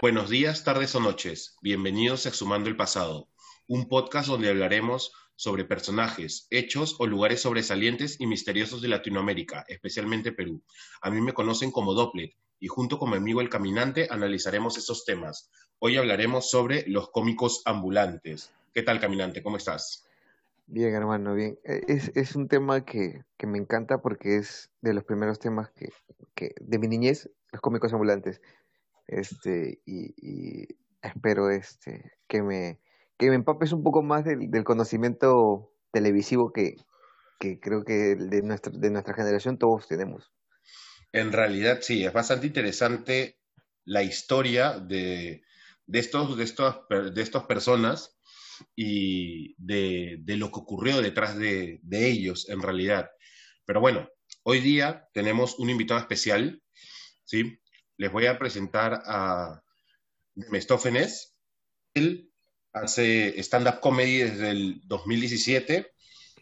Buenos días, tardes o noches. Bienvenidos a Exhumando el Pasado, un podcast donde hablaremos sobre personajes, hechos o lugares sobresalientes y misteriosos de Latinoamérica, especialmente Perú. A mí me conocen como Dopplet y junto con mi amigo El Caminante analizaremos esos temas. Hoy hablaremos sobre los cómicos ambulantes. ¿Qué tal, Caminante? ¿Cómo estás? Bien, hermano, bien. E, es, es un tema que, que, me encanta porque es de los primeros temas que, que de mi niñez, los cómicos ambulantes. Este, y, espero este, que, me, que me empapes un poco más del, del conocimiento televisivo que, que creo que de nuestra, de nuestra generación todos tenemos. En realidad, sí, es bastante interesante la historia de, de, estos, de, estos, de estas personas y de, de, lo que ocurrió detrás de, de, ellos en realidad. Pero bueno, hoy día tenemos un invitado especial, ¿sí? Les voy a presentar a Mestófenes. Él hace stand-up comedy desde el 2017.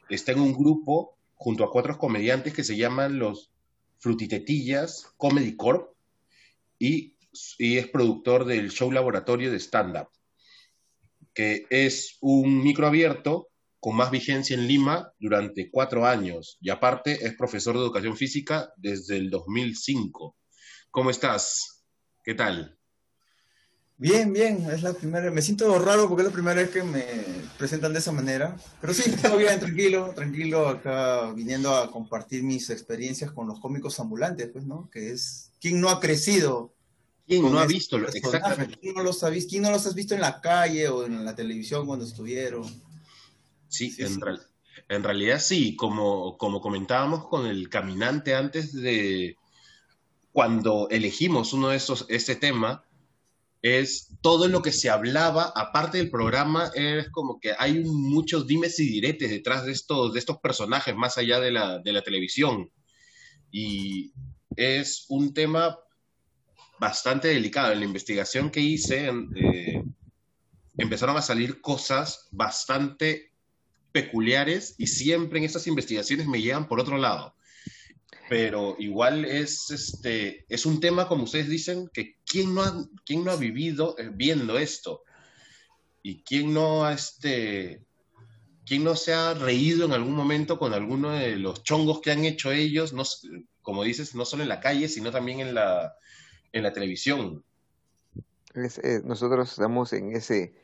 Está en un grupo junto a cuatro comediantes que se llaman los Frutitetillas Comedy Corp y, y es productor del show laboratorio de stand-up que es un micro abierto con más vigencia en Lima durante cuatro años y aparte es profesor de educación física desde el 2005. ¿Cómo estás? ¿Qué tal? Bien, bien, es la primera, me siento raro porque es la primera vez que me presentan de esa manera, pero sí, todo bien, tranquilo, tranquilo, acá viniendo a compartir mis experiencias con los cómicos ambulantes, pues, ¿no? Que es, ¿quién no ha crecido ¿Quién no ha visto? Exactamente. ¿Quién no, los ha visto? ¿Quién no los has visto en la calle o en la televisión cuando estuvieron? Sí, sí en, sí. Real, en, realidad sí, como, como comentábamos con el caminante antes de cuando elegimos uno de esos, este tema, es todo lo que se hablaba, aparte del programa, es como que hay muchos dimes y diretes detrás de estos, de estos personajes, más allá de la, de la televisión. Y es un tema bastante delicado. En la investigación que hice, eh, empezaron a salir cosas bastante peculiares y siempre en estas investigaciones me llegan por otro lado. Pero igual es, este, es un tema, como ustedes dicen, que quién no ha, quién no ha vivido eh, viendo esto y quién no este, quién no se ha reído en algún momento con alguno de los chongos que han hecho ellos, no, como dices, no solo en la calle, sino también en la, en la televisión. Es, eh, nosotros estamos en ese,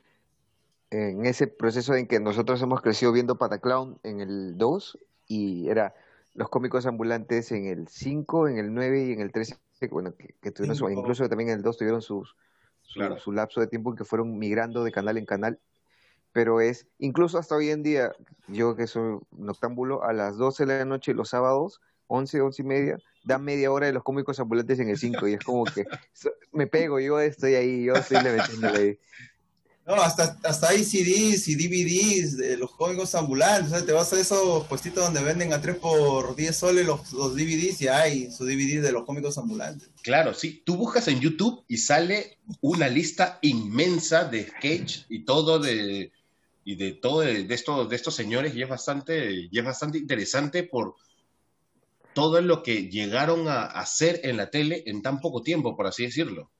en ese proceso en que nosotros hemos crecido viendo Pataclown en el 2 y era los cómicos ambulantes en el 5, en el 9 y en el 13, bueno, que, que tuvieron su, incluso también en el 2 tuvieron sus, su, claro. su, lapso de tiempo en que fueron migrando de canal en canal. Pero es, incluso hasta hoy en día, yo que soy noctámbulo, a las 12 de la noche los sábados, 11, 11 y media, da media hora de los cómicos ambulantes en el 5 y es como que me pego, yo estoy ahí, yo estoy metiéndole ahí. No, hasta, hasta hay CDs y DVDs de los cómicos ambulantes, o sea, te vas a esos puestitos donde venden a 3 por 10 soles los, los DVDs y hay su DVD de los cómicos ambulantes. Claro, sí, tú buscas en YouTube y sale una lista inmensa de sketch y todo de y de todo de, estos de estos señores y es bastante y es bastante interesante por todo lo que llegaron a hacer en la tele en tan poco tiempo, por así decirlo.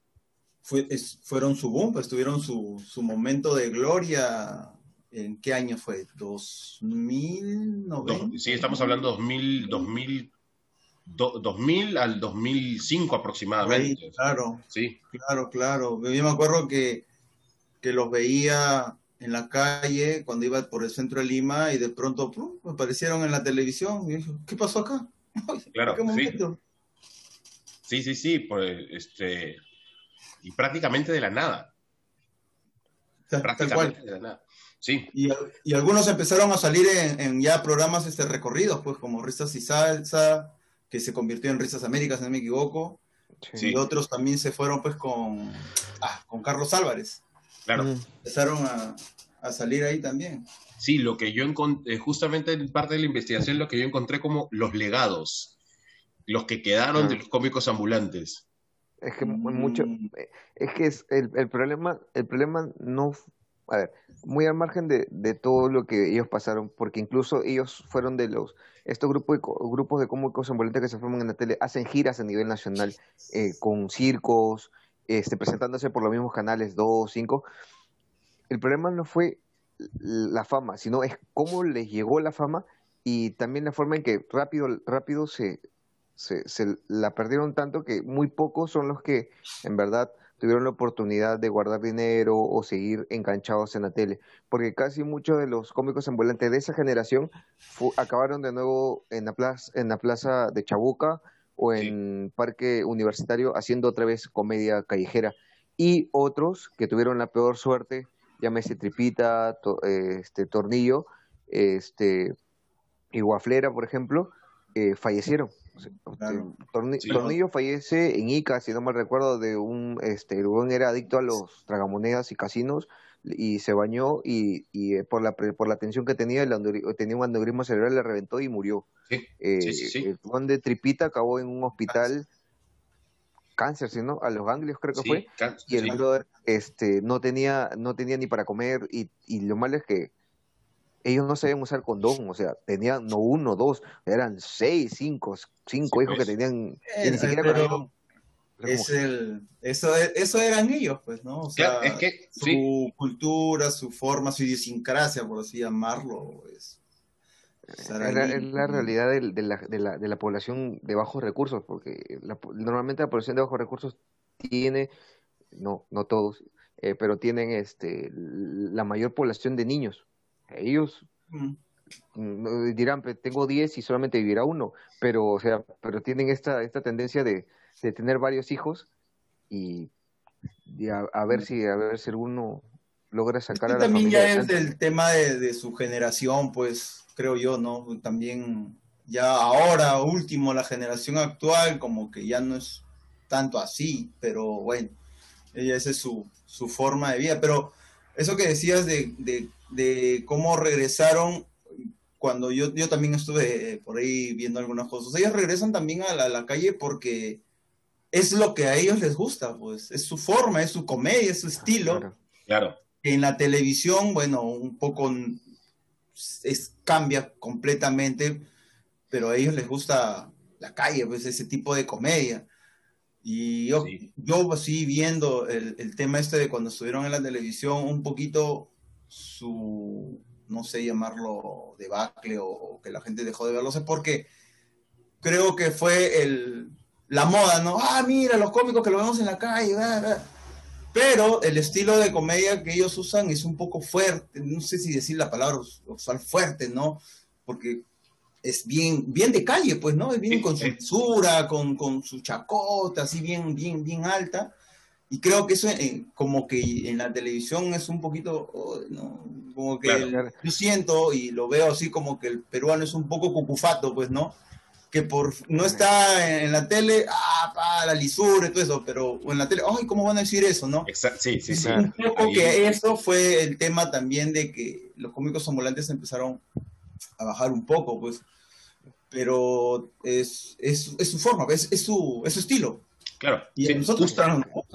Fue, es, fueron su boom, pues tuvieron su, su, momento de gloria. ¿En qué año fue? ¿2009? Sí, estamos hablando de 2000, 2000, do, 2000 al 2005 aproximadamente. Sí, claro, sí. claro, claro. Yo me acuerdo que, que los veía en la calle cuando iba por el centro de Lima y de pronto ¡pum! me aparecieron en la televisión y dije, ¿qué pasó acá? Claro, sí. sí, sí, sí, pues, este, y prácticamente de la nada. Prácticamente de la nada. Sí. Y, y, algunos empezaron a salir en, en, ya programas este, recorridos, pues como Risas y Salsa, que se convirtió en Risas Américas, si no me equivoco. Sí. Y otros también se fueron pues con, ah, con Carlos Álvarez. Claro. Empezaron a, a salir ahí también. Sí, lo que yo encontré, justamente en parte de la investigación, lo que yo encontré como los legados, los que quedaron ah. de los cómicos ambulantes. Es que mucho, es que es el, el problema, el problema no, a ver, muy al margen de, de, todo lo que ellos pasaron, porque incluso ellos fueron de los, estos grupos de, grupos de cómicos ambulantes que se forman en la tele, hacen giras a nivel nacional eh, con circos, este, presentándose por los mismos canales 2, 5. El problema no fue la fama, sino es cómo les llegó la fama y también la forma en que rápido, rápido se, se, se la perdieron tanto que muy pocos son los que en verdad tuvieron la oportunidad de guardar dinero o seguir enganchados en la tele, porque casi muchos de los cómicos ambulantes de esa generación acabaron de nuevo en la plaza, en la plaza de Chabuca o en Parque Universitario haciendo otra vez comedia callejera. Y otros que tuvieron la peor suerte, llámese Tripita, este Tornillo, este y Guaflera, por ejemplo, eh, fallecieron. Tornillo fallece en Ica, si no mal recuerdo, de un, este, el era adicto a los tragamonedas y casinos y se bañó y, y eh, por la por la tensión que tenía, tenía un aneurisma cerebral, le reventó y murió. Sí, eh, el Juan de Tripita acabó en un hospital cáncer, ¿no? A los ganglios creo que fue. y el brother este, no tenía, no tenía ni para comer y, y lo malo es que ellos no sabían usar condón, o sea, tenían no uno, dos, eran seis, cinco, cinco hijos que pues. tenían, ni siquiera pero es el, eso, eso eran ellos, pues, ¿no? O sea, es que, su cultura, su forma, su idiosincrasia, por así llamarlo, es, es la, realidad de, la, de, la, de, la, población de bajos recursos, porque normalmente la población de bajos recursos tiene, no, no todos, eh, pero tienen este, la mayor población de niños ellos mm, dirán, tengo 10 y solamente vivirá uno, pero, o sea, pero tienen esta, esta tendencia de, de tener varios hijos y, a, ver si, a ver si alguno logra sacar a la también ya es el tema de, de, su generación, pues, creo yo, ¿no? También ya ahora, último, la generación actual, como que ya no es tanto así, pero bueno, esa es su, su forma de vida, pero eso que decías de, de, cómo regresaron cuando yo, yo también estuve por ahí viendo algunas cosas. Ellos regresan también a la, calle porque es lo que a ellos les gusta, pues es su forma, es su comedia, es su estilo. Claro. En la televisión, bueno, un poco es, cambia completamente, pero a ellos les gusta la calle, pues ese tipo de comedia. Y yo, yo así viendo el, el, tema este de cuando estuvieron en la televisión, un poquito su, no sé llamarlo debacle o, que la gente dejó de verlo, sé porque creo que fue el, la moda, ¿no? Ah, mira, los cómicos que lo vemos en la calle, pero el estilo de comedia que ellos usan es un poco fuerte, no sé si decir la palabra usual fuerte, ¿no? Porque es bien, bien de calle, pues, ¿no? Es bien con su censura, con, con, su chacota, así bien, bien, bien alta. Y creo que eso eh, como que en la televisión es un poquito, oh, ¿no? Como que yo siento y lo veo así como que el peruano es un poco cucufato, pues, ¿no? Que por no está en, la tele, ah, pa, la lisura y todo eso, pero en la tele, ay, ¿cómo van a decir eso, no? Exacto, sí, sí, sí. Un poco que eso fue el tema también de que los cómicos ambulantes empezaron a bajar un poco, pues pero es, es, es su forma, es, es, su, es su estilo. Claro. Y a nosotros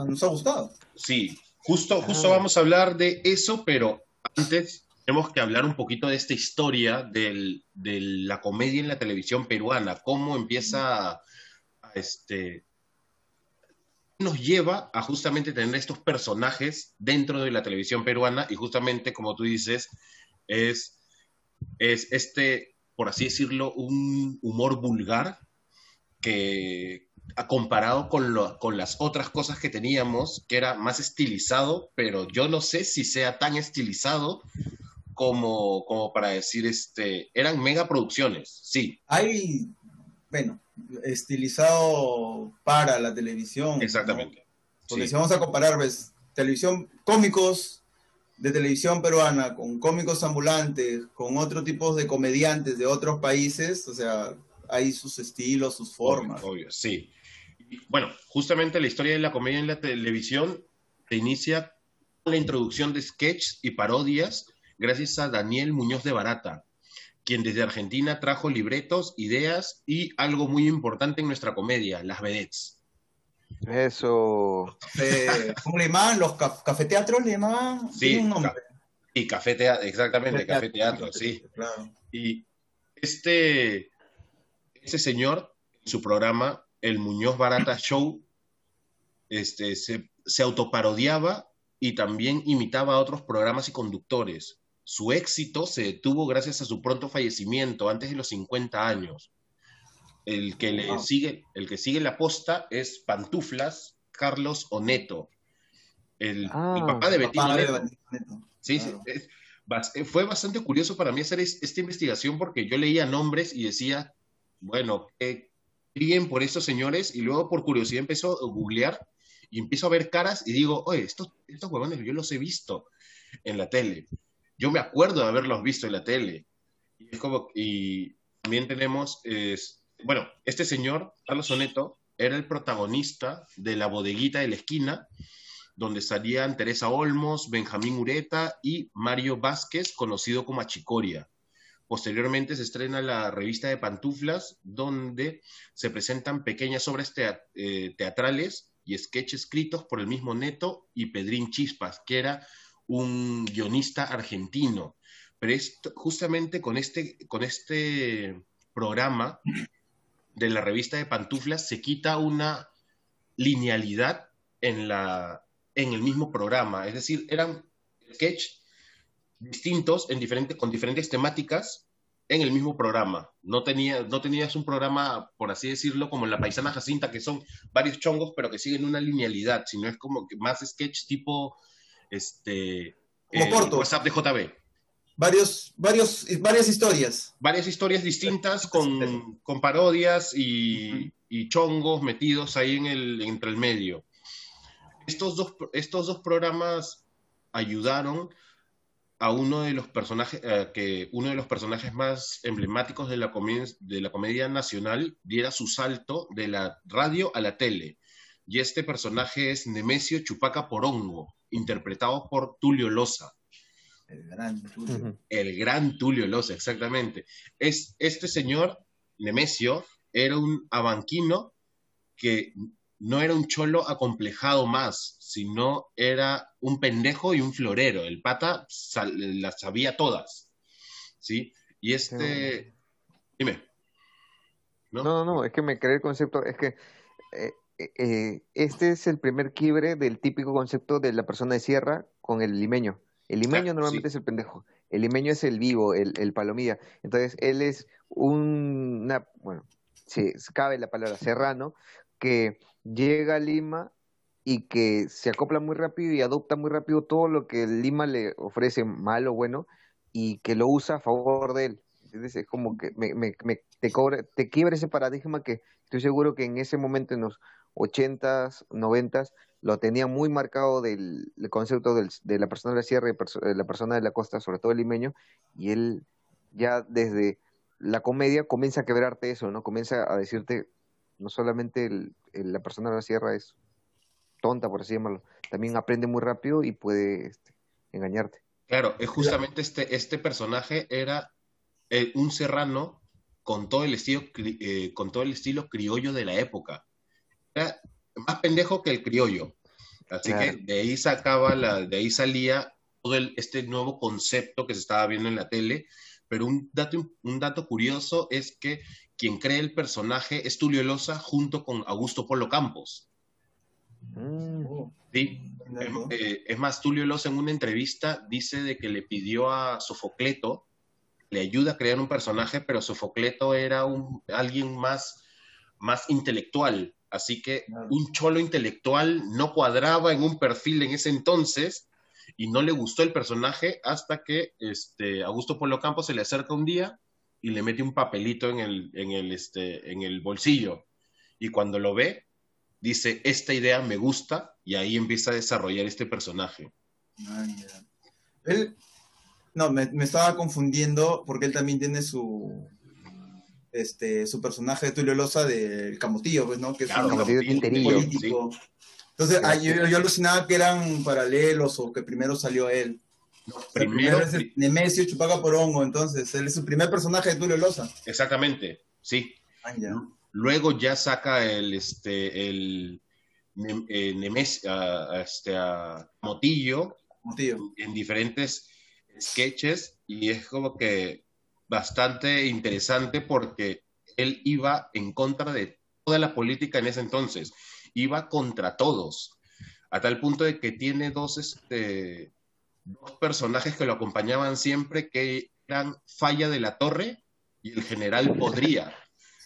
nos, ha gustado. Sí, justo, justo vamos a hablar de eso, pero antes tenemos que hablar un poquito de esta historia del, de la comedia en la televisión peruana, cómo empieza a, este nos lleva a justamente tener estos personajes dentro de la televisión peruana y justamente como tú dices es, es este por así decirlo, un humor vulgar que comparado con, con las otras cosas que teníamos, que era más estilizado, pero yo no sé si sea tan estilizado como, como para decir, este, eran mega producciones, sí. Hay, bueno, estilizado para la televisión. Exactamente. Porque si vamos a comparar, ves, televisión, cómicos, de televisión peruana con cómicos ambulantes, con otro tipo de comediantes de otros países, o sea, hay sus estilos, sus formas. Obvio, sí. Bueno, justamente la historia de la comedia en la televisión se inicia con la introducción de sketches y parodias gracias a Daniel Muñoz de Barata, quien desde Argentina trajo libretos, ideas y algo muy importante en nuestra comedia, las vedettes. Eso. Eh, ¿Cómo le llamaban? ¿Los cafeteatros le llamaban? Sí, un nombre. y café teatro, exactamente, café teatro, sí. Y este, este señor, en su programa, el Muñoz Barata Show, este, se, se autoparodiaba y también imitaba a otros programas y conductores. Su éxito se detuvo gracias a su pronto fallecimiento antes de los 50 años. El que le sigue, el que sigue la posta es Pantuflas Carlos Oneto, el, Ah, papá de Papá Oneto. Sí, Claro. sí, es- eh, fue bastante curioso para mí hacer es- esta investigación porque yo leía nombres y decía, bueno, qué bien por estos señores, y luego por curiosidad empezó a googlear y empiezo a ver caras y digo, oye, estos, estos huevones yo los he visto en la tele. Yo me acuerdo de haberlos visto en la tele. Y, es como, y también tenemos, es, bueno, este señor, Carlos Soneto, era el protagonista de La Bodeguita de la Esquina, donde salían Teresa Olmos, Benjamín Ureta y Mario Vázquez, conocido como Achicoria. Posteriormente se estrena la revista de Pantuflas, donde se presentan pequeñas obras eh, teatrales y sketches escritos por el mismo Neto y Pedrín Chispas, que era un guionista argentino. Pero esto- justamente con este, con este programa de la revista de Pantuflas se quita una linealidad en, la, en el mismo programa. Es decir, eran sketches distintos en diferente, con diferentes temáticas en el mismo programa. No, tenía, no tenías un programa, por así decirlo, como en La Paisana Jacinta, que son varios chongos, pero que siguen una linealidad, sino es como que más sketch tipo este, Como el cortos. WhatsApp de JB. Varios, varios, varias historias. Varias historias distintas con, con parodias y, y chongos metidos ahí en el, entre el medio. Estos dos, estos dos programas ayudaron a uno de los personajes, eh, que uno de los personajes más emblemáticos de la, comedia, de la comedia nacional diera su salto de la radio a la tele. Y este personaje es Nemesio Chupaca Porongo, interpretado por Tulio Loza. El gran Tulio. El gran Tulio Loza, exactamente. Es, este señor, Nemesio, era un abanquino que no era un cholo acomplejado más, sino era un pendejo y un florero. El pata las sabía todas. ¿Sí? Y este. Dime. ¿No? No, no, no, es que me creé el concepto, es que eh, eh, este es el primer quiebre del típico concepto de la persona de sierra con el limeño. El limeño Ah, normalmente sí. es el pendejo, el limeño es el vivo, el, el palomilla. Entonces, él es un, una, bueno, si cabe la palabra serrano, que llega a Lima y que se acopla muy rápido y adopta muy rápido todo lo que Lima le ofrece, malo o bueno, y que lo usa a favor de él. Es como que me, me, me- te, cobra, te quiebra ese paradigma que estoy seguro que en ese momento, en los 80s, 90s, lo tenía muy marcado del, concepto del- de la persona de la sierra y de la persona de la costa, sobre todo el limeño, y él ya desde la comedia comienza a quebrarte eso, ¿no? Comienza a decirte, no solamente el- el- la persona de la sierra es tonta, por así llamarlo, también aprende muy rápido y puede este, engañarte. Claro, es justamente este, este personaje era eh, un serrano con todo el estilo eh, con todo el estilo criollo de la época. Era más pendejo que el criollo. Así Claro. que de ahí sacaba la, de ahí salía todo el- este nuevo concepto que se estaba viendo en la tele. Pero un dato, un dato curioso es que quien cree el personaje es Tulio Loza junto con Augusto Polo Campos. Mm, Sí, es, dato. eh, es más, Tulio Loza en una entrevista dice de que le pidió a Sofocleto, le ayuda a crear un personaje, pero Sofocleto era un, alguien más, más intelectual. Así que un cholo intelectual no cuadraba en un perfil en ese entonces y no le gustó el personaje hasta que este, Augusto Polo Campos se le acerca un día y le mete un papelito en el, en el, este, en el bolsillo. Y cuando lo ve, dice, esta idea me gusta, y ahí empieza a desarrollar este personaje. Ah. Él, no, me, me estaba confundiendo porque él también tiene su, este, su personaje de Tulio Loza del Camotillo, pues, ¿no? Que es Claro, un político. Entonces, ah, yo, yo alucinaba que eran paralelos o que primero salió él. No, primero, es el Nemesio Chupaca Porongo, entonces, él es su primer personaje de Tulio Loza. exactamente, sí. Ah, ya. Luego ya saca el, este, el eh, Nemes- este, Motillo Camotillo. en diferentes sketches y es como que bastante interesante porque él iba en contra de toda la política en ese entonces iba contra todos, a tal punto de que tiene dos, este, dos personajes que lo acompañaban siempre, que eran Falla de la Torre y el general Podría.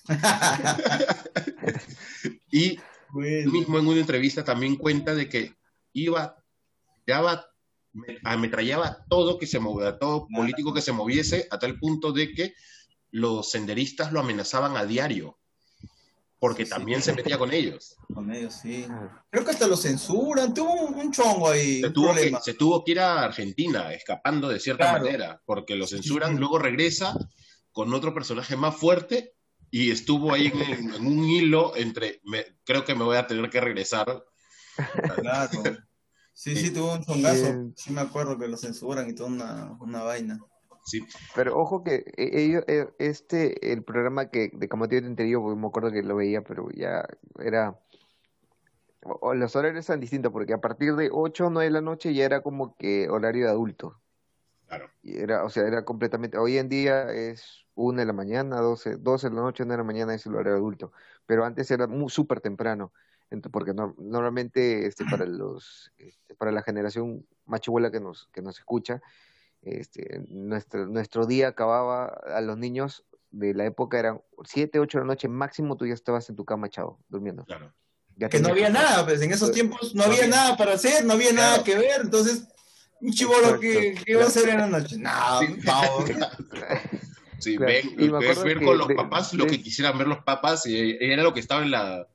y mismo en una entrevista también cuenta de que iba, daba, ametrallaba todo que se movía, todo político que se moviese, a tal punto de que los senderistas lo amenazaban a diario porque también se metía con ellos. Con ellos, sí. Creo que hasta lo censuran, tuvo un, chongo ahí. Se tuvo, que, se tuvo, que, ir a Argentina, escapando de cierta manera, porque lo censuran, luego regresa con otro personaje más fuerte y estuvo ahí en, un hilo entre, creo que me voy a tener que regresar. Claro. Sí, sí, tuvo un chongazo. Sí, me acuerdo que lo censuran y toda una, una vaina. Sí. Pero ojo que e, ellos, e, este, el programa que de Camotillo Tenterío, me acuerdo que lo veía, pero ya era... O, los horarios eran distintos, porque a partir de 8 o 9 de la noche ya era como que horario de adulto. Claro. Y era, o sea, era completamente... Hoy en día es 1 de la mañana, 12, 12 de la noche, 1 de la mañana es el horario de adulto. Pero antes era súper temprano porque normalmente este, para los este, para la generación machuela que nos que nos escucha este, nuestro, nuestro día acababa a los niños de la época eran 7, 8 de la noche máximo, tú ya estabas en tu cama echado, durmiendo. Claro. que no había nada, pues en esos pues, tiempos no, había, nada para hacer, no había nada que ver, entonces un chivolo que, iba a hacer en la noche. No, sí, ven, ver con los papás lo que quisieran ver los papás y era lo que estaba en la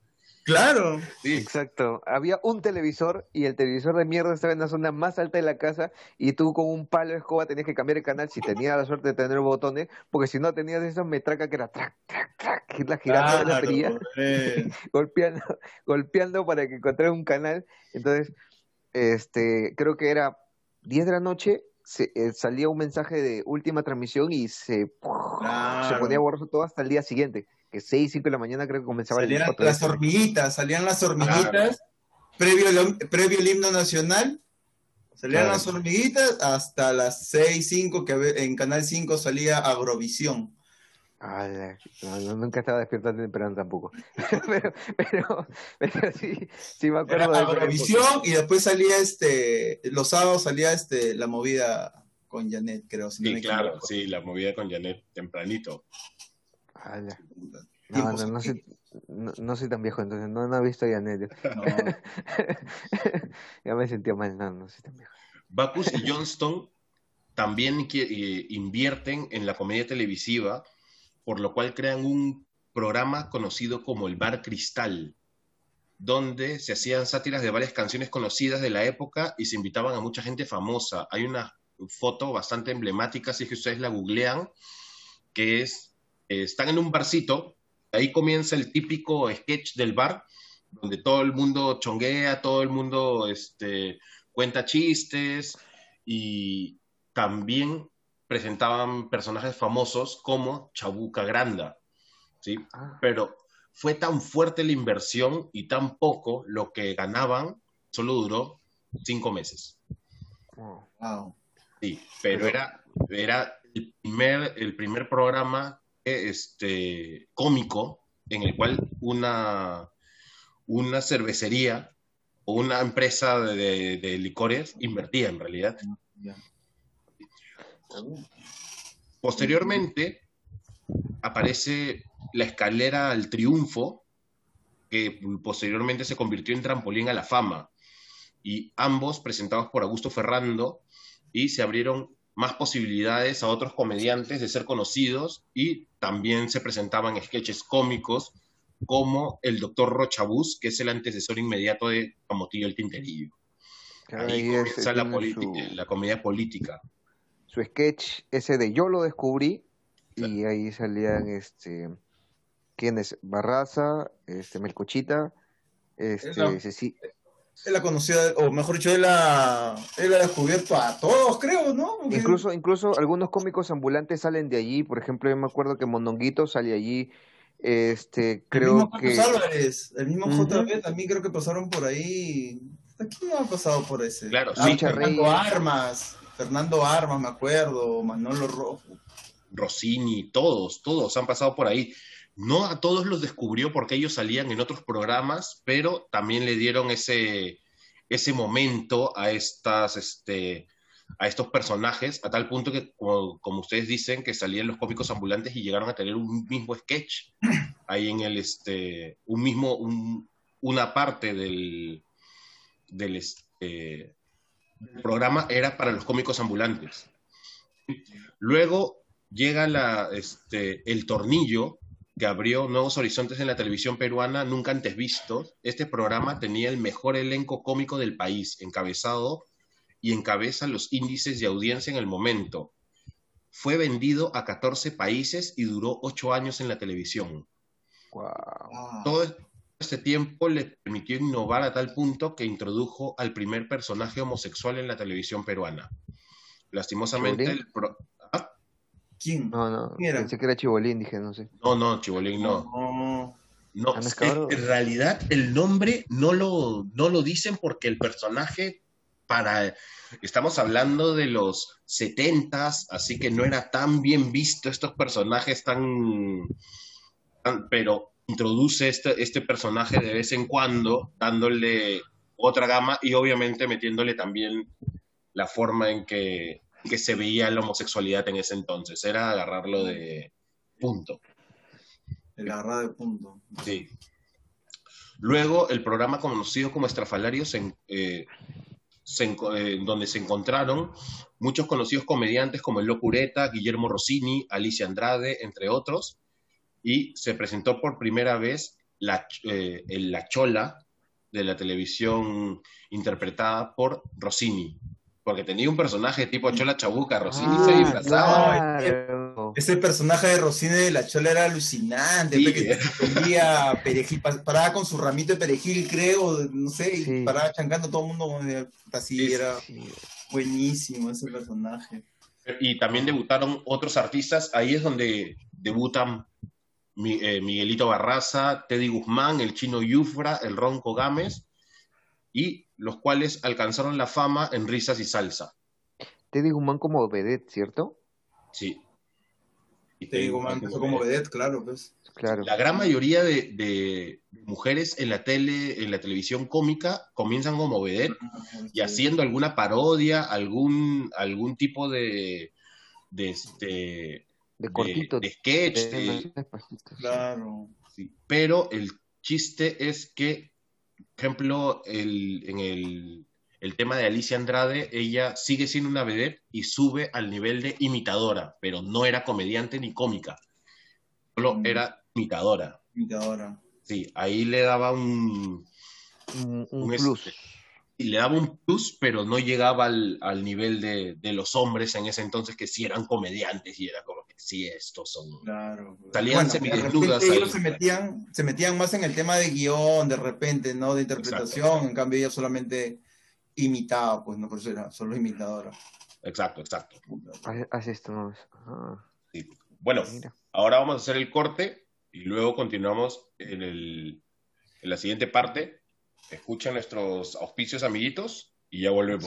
Claro. Sí. Exacto. Había un televisor y el televisor de mierda estaba en la zona más alta de la casa y tú con un palo de escoba tenías que cambiar el canal si tenías la suerte de tener botones, porque si no tenías esa metraca que era track, track, track, la girando de la perilla, golpeando, golpeando para que encontrara un canal. Entonces, este, creo que era 10 de la noche, se, eh, salía un mensaje de última transmisión y se, se ponía borroso todo hasta el día siguiente que 6, 5 de la mañana creo que comenzaba salían el las hormiguitas, salían las hormiguitas, previo, el, previo el himno nacional, salían las hormiguitas hasta las 6, 5, que en Canal 5 salía Agrovisión. no, nunca estaba despierto temprano tampoco. pero, pero, pero, sí, sí me acuerdo. Era Agrovisión y después salía este, los sábados salía este, la movida con Janet, creo. sí, claro, sí, la movida con Janet tempranito. No, no, no, soy, no, soy tan viejo, entonces no, no he visto a Janet. ya me sentía mal, no, no soy tan viejo. Bacchus y Johnston también eh, invierten en la comedia televisiva, por lo cual crean un programa conocido como el Bar Cristal, donde se hacían sátiras de varias canciones conocidas de la época y se invitaban a mucha gente famosa. Hay una foto bastante emblemática, si es que ustedes la googlean, que es eh, están en un barcito, ahí comienza el típico sketch del bar, donde todo el mundo chonguea, todo el mundo este, cuenta chistes y también presentaban personajes famosos como Chabuca Granda, ¿sí? Ah. Pero fue tan fuerte la inversión y tan poco lo que ganaban, solo duró cinco meses. Sí, pero era, era el, primer, el primer programa este, cómico en el cual una, una cervecería o una empresa de, licores invertía en realidad. Posteriormente aparece la escalera al triunfo, que posteriormente se convirtió en trampolín a la fama, y ambos presentados por Augusto Ferrando, y se abrieron más posibilidades a otros comediantes de ser conocidos y también se presentaban sketches cómicos como el doctor Rochabús, que es el antecesor inmediato de Camotillo el Tinterillo. Ahí, comienza la, la comedia política. Su sketch ese de Yo lo descubrí y ahí salían este quién es Barraza, este Melcochita, este sí él ha conocido, o mejor dicho, él ha, él ha descubierto a todos, creo, ¿no? Incluso, incluso algunos cómicos ambulantes salen de allí, por ejemplo, yo me acuerdo que Mondonguito sale allí, este, creo el mismo que... Álvarez, el mismo JB también creo que pasaron por ahí, ¿quién ha pasado por ese? Claro, ah, sí. Fernando Armas, Fernando Armas, me acuerdo, Manolo Rojo. Rossini, todos, todos han pasado por ahí. No a todos los descubrió porque ellos salían en otros programas, pero también le dieron ese, ese momento a estas, este, a estos personajes, a tal punto que, como, ustedes dicen, que salían los cómicos ambulantes y llegaron a tener un mismo sketch ahí en el, este, un mismo, una parte del, del, este, programa era para los cómicos ambulantes. Luego llega la, este, el tornillo que abrió nuevos horizontes en la televisión peruana nunca antes visto. Este programa tenía el mejor elenco cómico del país, encabezado y encabeza los índices de audiencia en el momento. Fue vendido a 14 países y duró 8 años en la televisión. Todo este tiempo le permitió innovar a tal punto que introdujo al primer personaje homosexual en la televisión peruana. Lastimosamente, el ¿Ah? ¿Quién? No, no, pensé que era Chibolín, dije, no sé. No, no, Chibolín no. No, en realidad el nombre no lo, no lo dicen porque el personaje para, estamos hablando de los setentas, así que no era tan bien visto estos personajes tan, pero introduce este, este personaje de vez en cuando, dándole otra gama y obviamente metiéndole también la forma en que, que se veía la homosexualidad en ese entonces, era agarrarlo de punto. El agarrar de punto. Sí. Luego, el programa conocido como Estrafalarios en, eh, eh, donde se encontraron muchos conocidos comediantes como el Locureta, Guillermo Rossini, Alicia Andrade, entre otros, y se presentó por primera vez la, eh, la Chola de la televisión interpretada por Rossini, porque tenía un personaje tipo Chola Chabuca, Rossini se ah, disfrazaba. Ese personaje de Rossini de la Chola era alucinante, que perejil, paraba con su ramito de perejil, creo, no sé, y paraba chancando todo el mundo así, era buenísimo ese personaje. Y también debutaron otros artistas, ahí es donde debutan eh, Miguelito Barraza, Teddy Guzmán, el chino Yufra, el Ronco Gámez, y los cuales alcanzaron la fama en risas y salsa. Teddy Guzmán como vedette, ¿cierto? Sí. Y Teddy Guzmán empezó como vedette, claro, pues. Claro. La gran mayoría de, mujeres en la tele, en la televisión cómica, comienzan como vedette y haciendo alguna parodia, algún, algún tipo de, de este de cortito, de, sketch. claro. Pero el chiste es que, ejemplo, el, en el, el, tema de Alicia Andrade, ella sigue siendo una vedette y sube al nivel de imitadora, pero no era comediante ni cómica, solo mm. era imitadora. Imitadora. Sí, ahí le daba un, un, plus. Y le daba un plus, pero no llegaba al, al nivel de, de, los hombres en ese entonces que sí eran comediantes y era como sí, estos son. Claro. Salían semidesnudas. Ellos se metían, se metían más en el tema de guion, de repente, ¿no? De interpretación. En cambio, ella solamente imitaba, pues, no por eso era solo imitadora. Exacto, exacto. Haz esto, sí. Bueno, ahora vamos a hacer el corte y luego continuamos en, el, en la siguiente parte. Escucha nuestros auspicios, amiguitos, y ya volvemos.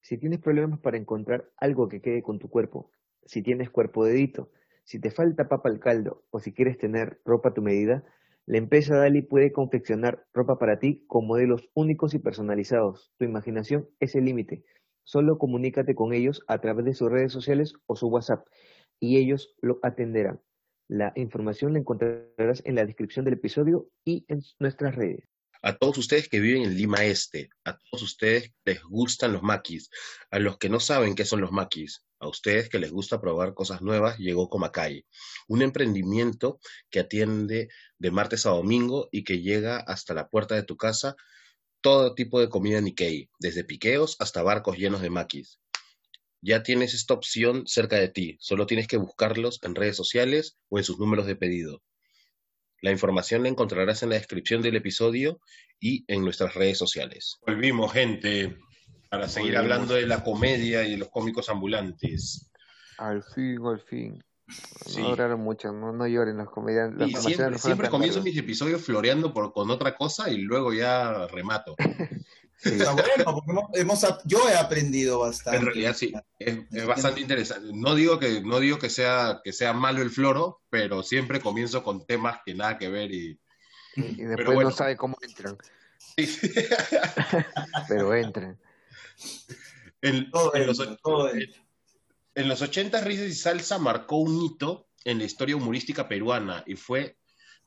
Si tienes problemas para encontrar algo que quede con tu cuerpo, si tienes cuerpo dedito, si te falta papa al caldo o si quieres tener ropa a tu medida, la empresa Dali puede confeccionar ropa para ti con modelos únicos y personalizados. Tu imaginación es el límite. Solo comunícate con ellos a través de sus redes sociales o su WhatsApp y ellos lo atenderán. La información la encontrarás en la descripción del episodio y en nuestras redes a todos ustedes que viven en Lima Este, a todos ustedes que les gustan los maquis, a los que no saben qué son los maquis, a ustedes que les gusta probar cosas nuevas, llegó Comacay, un emprendimiento que atiende de martes a domingo y que llega hasta la puerta de tu casa todo tipo de comida Nikkei, desde piqueos hasta barcos llenos de maquis. Ya tienes esta opción cerca de ti, solo tienes que buscarlos en redes sociales o en sus números de pedido. La información la encontrarás en la descripción del episodio y en nuestras redes sociales. Volvimos, gente, para seguir hablando de la comedia y de los cómicos ambulantes. Al fin, al fin. No duraron mucho, no, lloren los comediantes. siempre, comienzo mis episodios floreando por, con otra cosa y luego ya remato. Está bueno, porque hemos, yo he aprendido bastante. En realidad sí, es, es bastante interesante. No digo que no digo que sea que sea malo el floro, pero siempre comienzo con temas que nada que ver y Y, después Pero bueno. no sabe cómo entran, Sí. pero entran. en, Todo en los, entra, todo entra. en los 80 Risas y Salsa marcó un hito en la historia humorística peruana y fue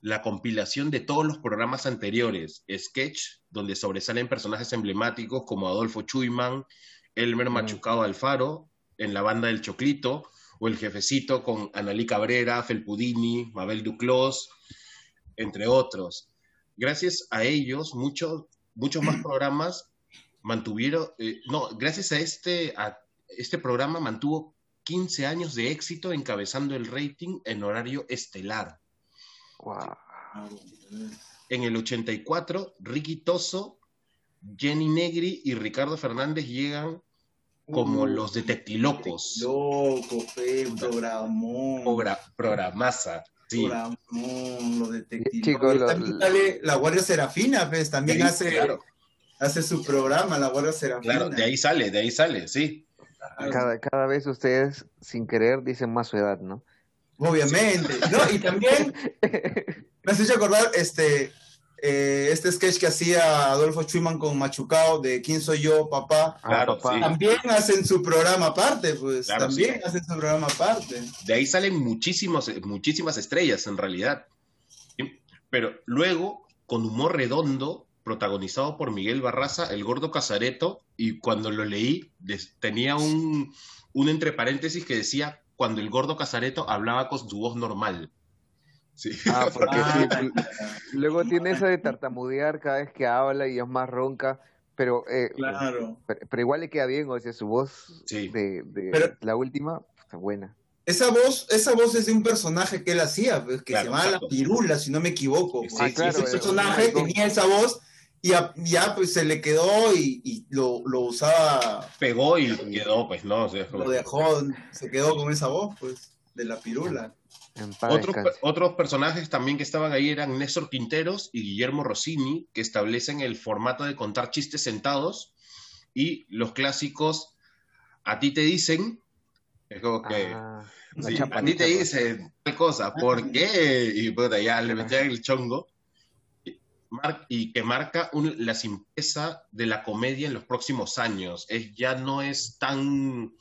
la compilación de todos los programas anteriores, sketch, donde sobresalen personajes emblemáticos como Adolfo Chuyman, Elmer Mm. Machucado Alfaro, en la banda del Choclito, o el jefecito con Analí Cabrera, Felpudini, Mabel Duclos, entre otros. Gracias a ellos, muchos, muchos más programas mantuvieron, eh, no, gracias a este, a este programa mantuvo 15 años de éxito encabezando el rating en horario estelar. Wow. En el 84, Ricky Toso, Jenny Negri y Ricardo Fernández llegan como Uh, los detectilocos. Loco, fe, programón. Progra- programaza. Sí, Programón, los detectives. Chicos, lo- también sale la Guardia Serafina, pues, también Sí, hace, claro. hace su programa, la Guardia Serafina. claro, de ahí sale, de ahí sale, sí. Cada, cada vez ustedes, sin querer, dicen más su edad, ¿no? Obviamente. No, y también me has hecho acordar este, eh, este sketch que hacía Adolfo Schumann con Machucao de ¿Quién soy yo, papá? Claro, Ah, papá. sí. También hacen su programa aparte, pues. Claro, también sí. hacen su programa aparte. De ahí salen muchísimos, muchísimas estrellas en realidad. Pero luego, con humor redondo, protagonizado por Miguel Barraza, el gordo Casareto, y cuando lo leí, tenía un, un entre paréntesis que decía cuando el gordo Casareto hablaba con su voz normal. Sí. Ah, porque Ah, sí, luego tiene eso de tartamudear cada vez que habla y es más ronca, pero, eh, Claro. pero, pero igual le queda bien, o sea, su voz Sí. de, de Pero- la última está buena. Esa voz, esa voz es de un personaje que él hacía, pues, que Claro, se llamaba exacto. La Pirula, si no me equivoco. Sí, sí, Ah, claro, ese personaje no. tenía esa voz y ya, ya, pues se le quedó y, y lo, lo usaba, Pegó y quedó, pues, ¿no? O sea, como- lo dejó, se quedó con esa voz, pues, de la pirula. Otros, otros personajes también que estaban ahí eran Néstor Quinteros y Guillermo Rossini, que establecen el formato de contar chistes sentados y los clásicos A ti te dicen, es como que, Ah, sí, a ti te pues. dicen tal cosa, ¿por qué? Y puta, ya le metían el chongo. Y mar- Y que marca un- la simpleza de la comedia en los próximos años. Es, ya no es tan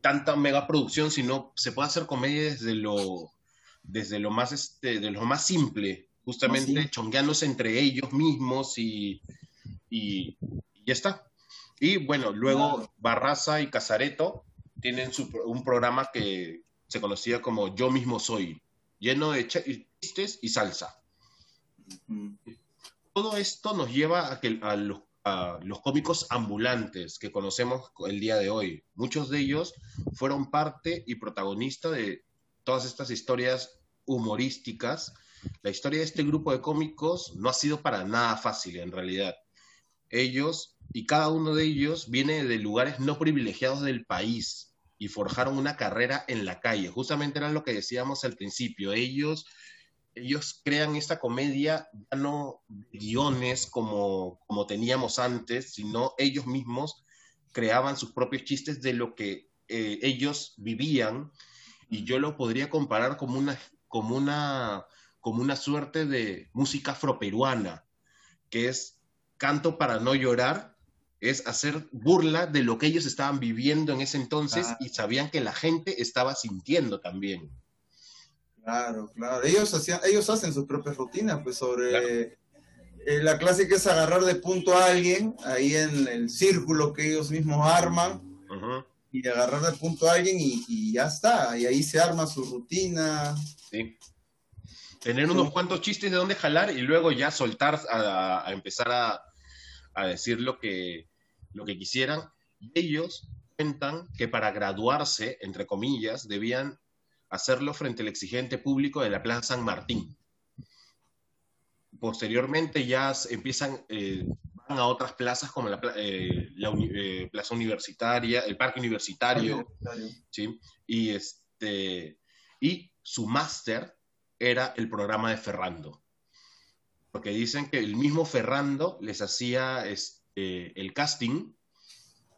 tanta megaproducción, sino se puede hacer comedia desde lo, desde lo más este, de lo más simple, justamente Ah, sí. chongueándose entre ellos mismos y, y, y ya está. Y bueno, luego. Barraza y Casareto tienen su, un programa que se conocía como Yo mismo soy, lleno de ch- chistes y salsa. Todo esto nos lleva a, que, a, los, cómicos ambulantes que conocemos el día de hoy. Muchos de ellos fueron parte y protagonista de todas estas historias humorísticas. La historia de este grupo de cómicos no ha sido para nada fácil en realidad. Ellos y cada uno de ellos viene de lugares no privilegiados del país y forjaron una carrera en la calle. Justamente era lo que decíamos al principio. Ellos ellos crean esta comedia ya no de guiones como, como teníamos antes, sino ellos mismos creaban sus propios chistes de lo que eh, ellos vivían y yo lo podría comparar como una, como una, como una suerte de música afroperuana, que es canto para no llorar, es hacer burla de lo que ellos estaban viviendo en ese entonces Ah. y sabían que la gente estaba sintiendo también. Claro, claro. Ellos hacían, ellos hacen sus propias rutinas, pues sobre Claro. eh, la clásica es agarrar de punto a alguien ahí en el círculo que ellos mismos arman y agarrar de punto a alguien y, y ya está. Y ahí se arma su rutina. Sí. Tener unos cuantos chistes de dónde jalar y luego ya soltar a, a empezar a, a decir lo que, lo que quisieran. Y ellos cuentan que para graduarse, entre comillas, debían hacerlo frente al exigente público de la Plaza San Martín. Posteriormente ya empiezan, eh, van a otras plazas como la, eh, la uni- eh, Plaza Universitaria, el Parque Universitario, ¿sí? Y, este, y su máster era el programa de Ferrando. Porque dicen que el mismo Ferrando les hacía, es- eh, el casting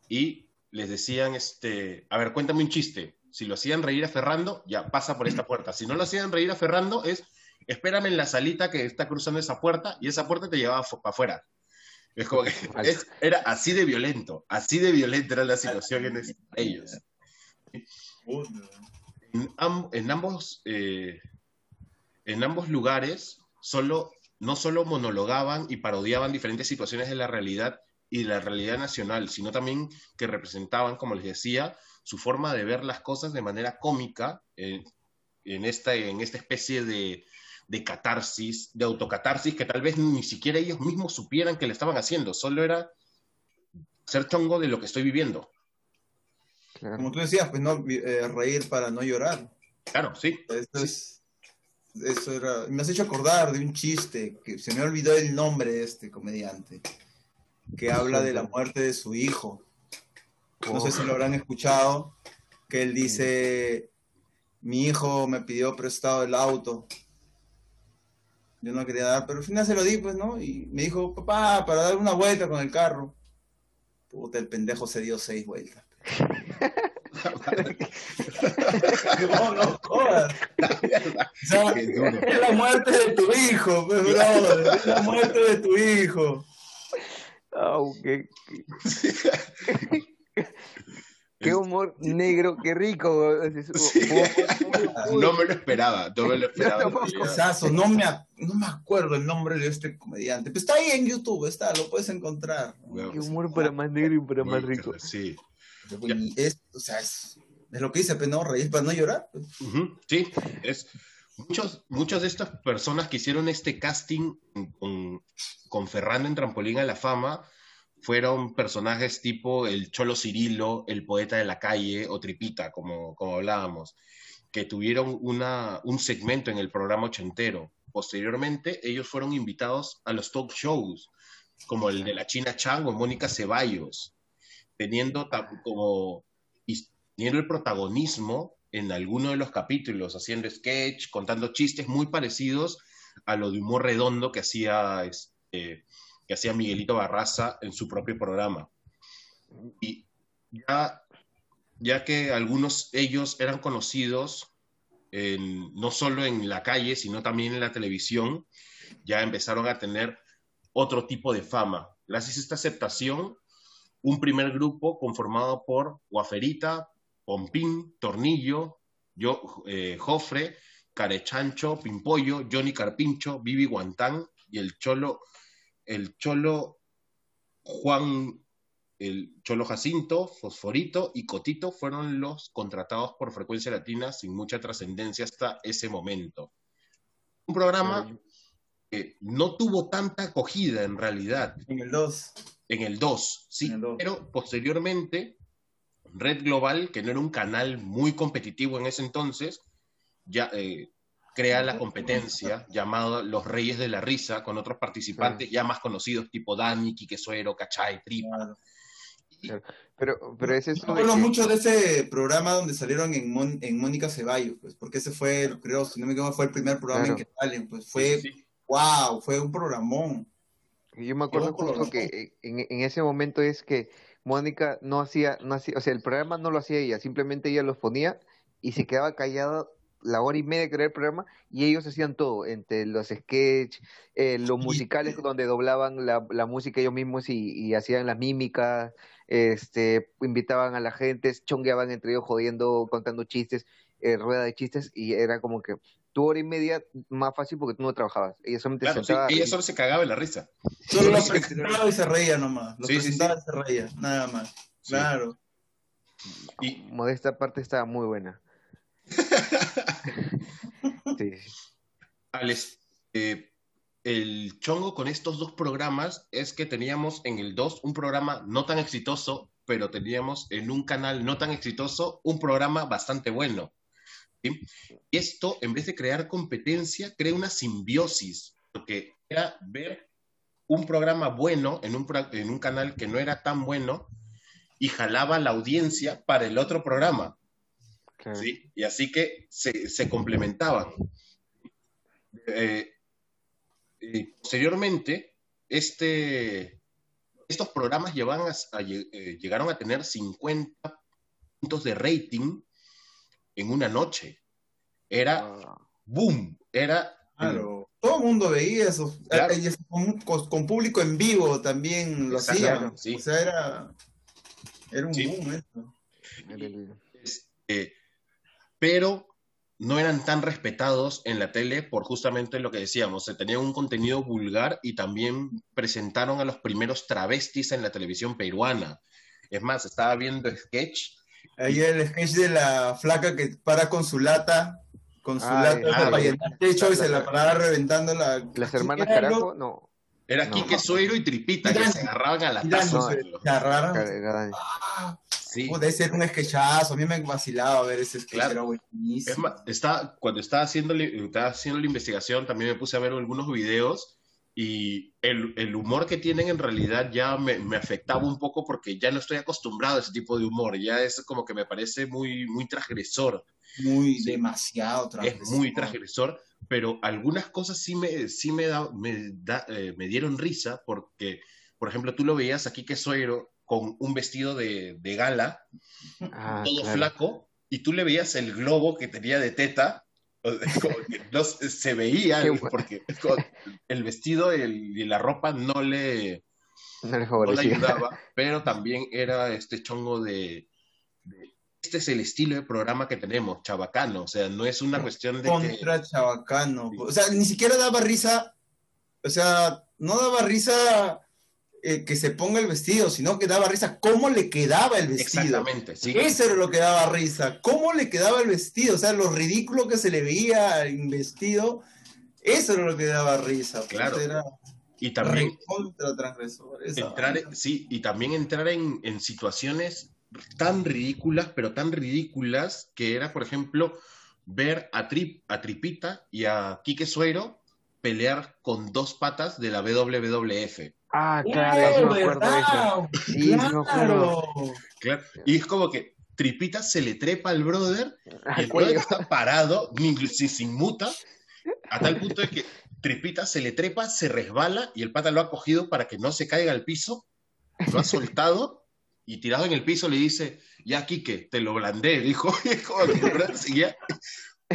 y les decían, este, a ver, cuéntame un chiste. Si lo hacían reír a Ferrando, ya pasa por esta puerta. Si no lo hacían reír a Ferrando, es espérame en la salita que está cruzando esa puerta y esa puerta te llevaba para afuera. Es como que era así de violento, así de violenta era la situación en ellos. En, ambos, eh, en ambos lugares solo, no solo monologaban y parodiaban diferentes situaciones de la realidad y de la realidad nacional, sino también que representaban, como les decía, su forma de ver las cosas de manera cómica eh, en, esta, en esta especie de, de catarsis, de autocatarsis, que tal vez ni siquiera ellos mismos supieran que le estaban haciendo, solo era ser chongo de lo que estoy viviendo. Como tú decías, pues no, eh, reír para no llorar. Claro, sí. Eso era, me has hecho acordar de un chiste, que se me olvidó el nombre de este comediante, que habla de la muerte de su hijo. No sé si lo habrán escuchado, que él dice, mi hijo me pidió prestado el auto yo no quería dar, pero al final se lo di, pues, ¿no? Y me dijo, papá, para dar una vuelta con el carro. Puta, el pendejo se dio seis vueltas. no, no jodas. es la muerte de tu hijo, pues, brother. Es la muerte de tu hijo. Aunque. Qué humor negro, qué rico. No me lo esperaba, no me lo esperaba. No me, no me acuerdo el nombre de este comediante. Pero está ahí en YouTube, está, lo puedes encontrar. Qué humor para más negro y para más rico. Sí. es, o sea, es, lo que dice, pero no reír para no llorar. Sí, es. Muchos, muchas de estas personas que hicieron este casting con, con Ferrando en Trampolín a la Fama fueron personajes tipo el Cholo Cirilo, el poeta de la calle o Tripita, como, como hablábamos, que tuvieron una, un segmento en el programa ochentero. Posteriormente, ellos fueron invitados a los talk shows, como el de la China Chang o Mónica Ceballos, teniendo como teniendo el protagonismo en alguno de los capítulos, haciendo sketch, contando chistes muy parecidos a lo de humor redondo que hacía este, que hacía Miguelito Barraza en su propio programa. Y ya, ya que algunos ellos eran conocidos no solo en la calle, sino también en la televisión, ya empezaron a tener otro tipo de fama. Gracias a esta aceptación, un primer grupo conformado por Guaferita, Pompín, Tornillo, yo, eh, Jofre, Carechancho, Pimpollo, Johnny Carpincho, Vivi Guantán y el Cholo el Cholo Juan, el Cholo Jacinto, Fosforito y Cotito fueron los contratados por Frecuencia Latina sin mucha trascendencia hasta ese momento. Un programa que no tuvo tanta acogida en realidad. En el 2. En el 2, sí, pero posteriormente Red Global, que no era un canal muy competitivo en ese entonces, ya eh, crea la competencia llamada Los Reyes de la Risa con otros participantes ya más conocidos tipo Dani, Quique Suero, Cachay, Tripa. Pero, pero ese es... Me acuerdo mucho de ese programa donde salieron en, en Mónica Ceballos, pues, porque ese fue, creo, si no me equivoco, fue el primer programa en que salen, pues fue, wow, fue un programón. Yo me acuerdo justo que en, en, ese momento es que Mónica no hacía, no hacía, o sea, el programa no lo hacía ella, simplemente ella los ponía y se quedaba callada la hora y media que era el programa y ellos hacían todo, entre los sketches, eh, los musicales donde doblaban la, la música ellos mismos y, hacían las mímicas, este, invitaban a la gente, chongueaban entre ellos jodiendo, contando chistes, eh, rueda de chistes y era como que tu hora y media más fácil porque tú no trabajabas. Ella solamente ella solo se cagaba en la risa. Solo lo presentaba y se reía nomás. Lo presentaba y se reía, nada más. Claro. Y modesta parte estaba muy buena. Eh, el chongo con estos dos programas es que teníamos en el 2 un programa no tan exitoso, pero teníamos en un canal no tan exitoso un programa bastante bueno. Y esto, en vez de crear competencia, crea una simbiosis, porque era ver un programa bueno en un, en un canal que no era tan bueno y jalaba la audiencia para el otro programa. ¿Sí? Y así que se, se complementaban. Eh, posteriormente, este, estos programas llevan a- eh, llegaron a tener 50 puntos de rating en una noche. Era Ah, boom, era Claro. Todo el mundo veía eso. Claro. Y eso con, con- con público en vivo también lo hacían. sí. O sea, era, era un Sí. boom el- este, pero no eran tan respetados en la tele por justamente lo que decíamos, se tenían un contenido vulgar y también presentaron a los primeros travestis en la televisión peruana. Es más, estaba viendo sketch. Ahí el sketch de la flaca que para con su lata, con su Ay, lata para llenar el techo y se la paraba reventando la. Las hermanas Carajo, no. Era No. Quique Suero y Tripita que se agarraban a la taza. se agarraron. Sí. puta, ese era un sketchazo. A mí me vacilaba ver ese sketch. Claro. Era buenísimo. Es más, estaba, cuando estaba haciendo, estaba haciendo la investigación, también me puse a ver algunos videos y el, el humor que tienen en realidad ya me, me afectaba un poco porque ya no estoy acostumbrado a ese tipo de humor. Ya es como que me parece muy, muy transgresor. muy Sí. demasiado Es transgresor. muy transgresor, pero algunas cosas sí me, sí me, da, me, da- eh, me dieron risa porque, por ejemplo, tú lo veías aquí que Suero con un vestido de, de gala Ah, todo claro. flaco y tú le veías el globo que tenía de teta, como que no se veía porque el vestido el- y la ropa no le, No le no le favorecía. ayudaba, pero también era este chongo de, de- este es el estilo de programa que tenemos, chabacano, o sea, no es una cuestión de que contra Chabacano. Sí. O sea, ni siquiera daba risa, o sea, no daba risa eh, que se ponga el vestido, sino que daba risa cómo le quedaba el vestido. exactamente, sí, Eso era lo que daba risa, cómo le quedaba el vestido, o sea, lo ridículo que se le veía en vestido, eso era lo que daba risa. pues, Claro. Era y también entrar, sí, y también entrar en, en situaciones tan ridículas, pero tan ridículas, que era, por ejemplo, ver a, Trip, a Tripita y a Quique Suero pelear con dos patas de la WWF. Ah, ¡Eh, claro, sí me acuerdo de eso. Sí, sí me acuerdo. ¡Claro! Claro. Y es como que Tripita se le trepa al brother y el brother está parado, ni si sin muta, a tal punto de que Tripita se le trepa, se resbala y el pata lo ha cogido para que no se caiga al piso, lo ha soltado y tirado en el piso le dice, ya Quique, te lo blandé, dijo, y como que el brother seguía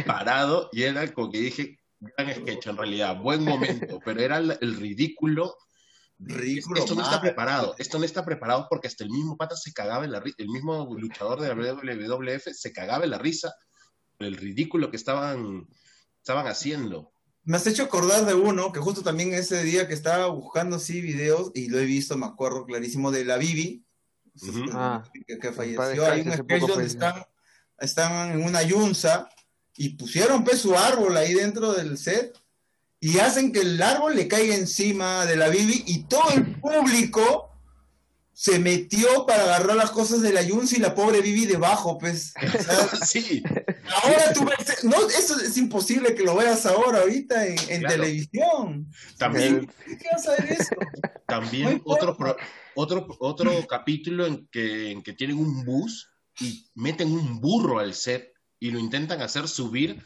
parado y era como que dije, gran sketch en realidad, buen momento, pero era el, el ridículo. Ridículo Esto no está preparado, esto no está preparado porque hasta el mismo pata se cagaba en la risa, el mismo luchador de la WWF se cagaba en la risa por el ridículo que estaban, estaban haciendo. Me has hecho acordar de uno que justo también ese día que estaba buscando así videos y lo he visto, me acuerdo clarísimo de la Bibi, Ujú. Ah, que, que en falleció. Hay un sketch donde están, están en una yunza y pusieron pues su árbol ahí dentro del set y hacen que el árbol le caiga encima de la Bibi y todo el público se metió para agarrar las cosas de la yunza y la pobre Bibi debajo, pues. Sí, Ahora tú ves, no, eso es imposible que lo veas ahora, ahorita en, en Claro. televisión. también, ¿Qué vas a ver eso? También otro, pro- otro, otro capítulo en que, en que tienen un bus y meten un burro al set y lo intentan hacer subir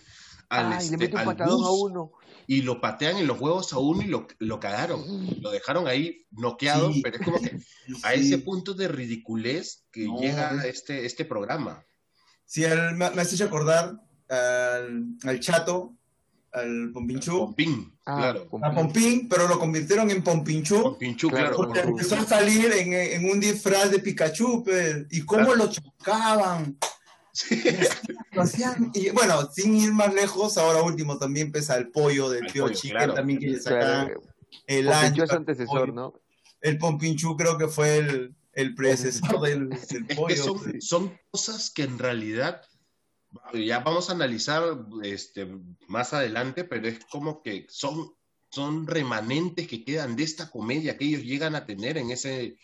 al, Ay, este, le un al patadón bus a uno. Y lo patean en los huevos a uno y lo, lo cagaron. Lo dejaron ahí noqueado, Sí. pero es como que a Sí. ese punto de ridiculez que No, llega es- este, este programa. Sí, al- me, me has hecho acordar al, al chato, al Pompinchú, Pompín, Ah, claro. a Pompín, pero lo convirtieron en Pompinchú. Pompinchú, Claro. Porque empezó a salir en, en un disfraz de Pikachu, pues, y cómo Claro. lo chocaban. Sí. Lo hacían, y bueno, sin ir más lejos, ahora último también pesa el pollo del pollo, Chicken, claro. también que le sacan claro, el Pompinchú es antecesor, pollo. ¿no? El Pompinchú creo que fue el, el predecesor del, del Es que pollo. son, pues. son cosas que en realidad ya vamos a analizar este, más adelante, pero es como que son, son remanentes que quedan de esta comedia que ellos llegan a tener en ese,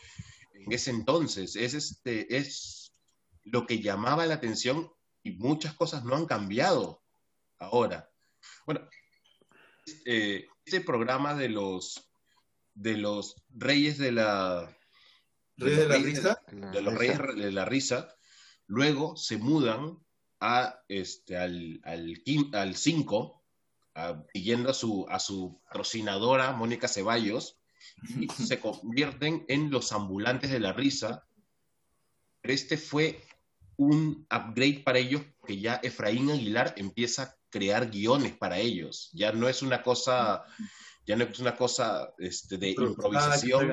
en ese entonces. Es, este, es lo que llamaba la atención y muchas cosas no han cambiado ahora. Bueno, eh, este programa de los, de los reyes de la... Reyes de la reyes risa. De los. Reyes de la Risa, luego se mudan a, este, al, al, quin- al 5, a- siguiendo a su, a su patrocinadora, Mónica Ceballos, y se convierten en los ambulantes de la risa. Pero este fue un upgrade para ellos que ya Efraín Aguilar empieza a crear guiones para ellos. Ya no es una cosa, ya no es una cosa este, de improvisación,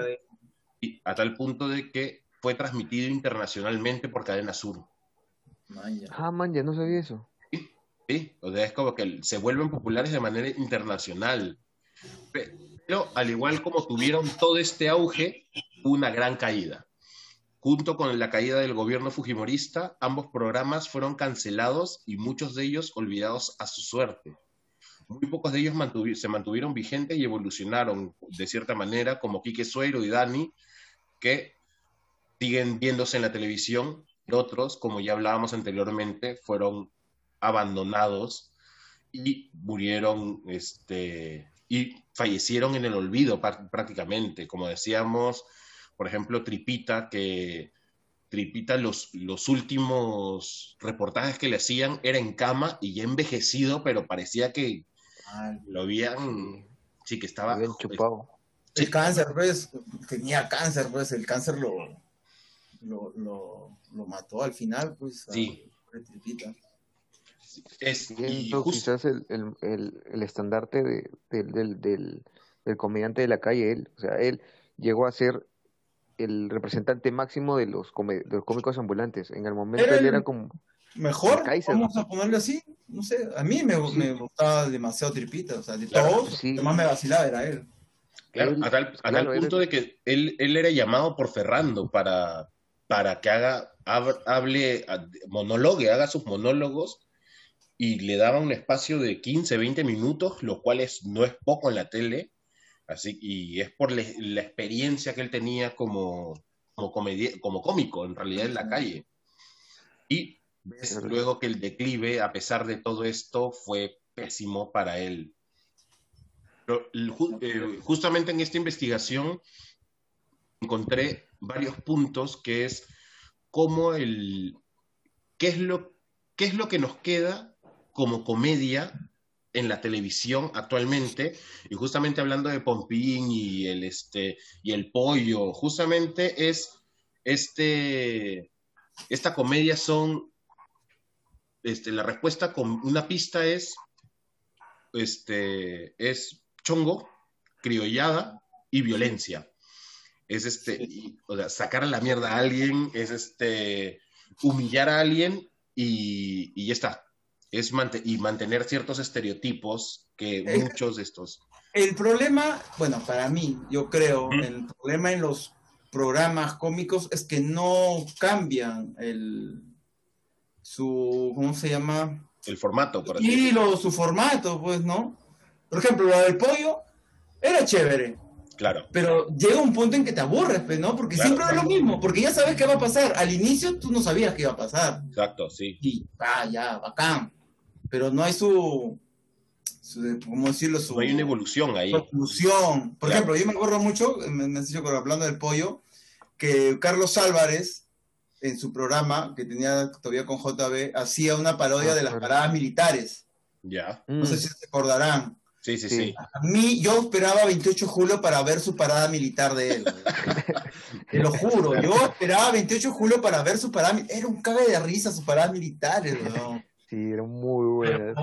y a tal punto de que fue transmitido internacionalmente por Cadena Sur. Ah, man, ya no sabía eso. Sí, o sea, es como que se vuelven populares de manera internacional. Pero al igual como tuvieron todo este auge, una gran caída. Junto con la caída del gobierno fujimorista, ambos programas fueron cancelados y muchos de ellos olvidados a su suerte. Muy pocos de ellos se mantuvieron vigentes y evolucionaron de cierta manera, como Quique Suero y Dani, que siguen viéndose en la televisión. Otros, como ya hablábamos anteriormente, fueron abandonados y murieron este, y fallecieron en el olvido prácticamente. Como decíamos, por ejemplo, Tripita, que Tripita los, los últimos reportajes que le hacían era en cama y ya envejecido, pero parecía que lo habían, sí, que estaba... Habían chupado. El cáncer, pues, tenía cáncer, pues, el cáncer lo, lo, lo, mató al final, pues. Sí. Tripita. Es, y quizás el, el, el, estandarte de, del, del, del, comediante de la calle, él, o sea, él llegó a ser el representante máximo de los, de los cómicos ambulantes. En el momento él era como... Mejor, vamos a ponerlo así, no sé, a mí me, me gustaba demasiado Tripita, o sea, de todos, lo más me vacilaba era él. Claro, a tal, a tal punto de que él, él era llamado por Ferrando para, para que haga, hable, monólogue, haga sus monólogos y le daba un espacio de 15, 20 minutos, lo cual es, no es poco en la tele, así, y es por la experiencia que él tenía como, como, como cómico, en realidad, en la calle. Y ves luego que el declive, a pesar de todo esto, fue pésimo para él. Pero, eh, justamente en esta investigación encontré varios puntos que es cómo el, qué es lo, qué es lo que nos queda como comedia en la televisión actualmente, y justamente hablando de Pompín y el, este, y el pollo, justamente es este, esta comedia son, este, la respuesta con una pista es, este, es chongo, criollada y violencia. Es este, o sea, sacar a la mierda a alguien, es este, humillar a alguien y, y ya está es y mantener ciertos estereotipos que muchos de estos. El problema, bueno, para mí, yo creo, el problema en los programas cómicos es que no cambian el su ¿cómo se llama? El formato, por así lo, su formato, pues, ¿no? Por ejemplo, lo del pollo era chévere. Claro. Pero llega un punto en que te aburres, pues, ¿no? Porque siempre es lo mismo, porque ya sabes qué va a pasar. Al inicio tú no sabías qué iba a pasar. Exacto, sí. Y, ah, ya, bacán pero no hay su, ¿cómo decirlo? Su, no hay una evolución ahí. Evolución. Por ejemplo, yo me acuerdo mucho, me, me dicho hablando del pollo, que Carlos Álvarez, en su programa, que tenía todavía con JB, hacía una parodia de las paradas militares. Ya. No sé si se acordarán. Sí, sí, sí, A mí, yo esperaba 28 de julio para ver su parada militar de él. Te lo juro, yo esperaba 28 de julio para ver su parada Era un cague de risa su parada militares, ¿no? Sí, era muy buena.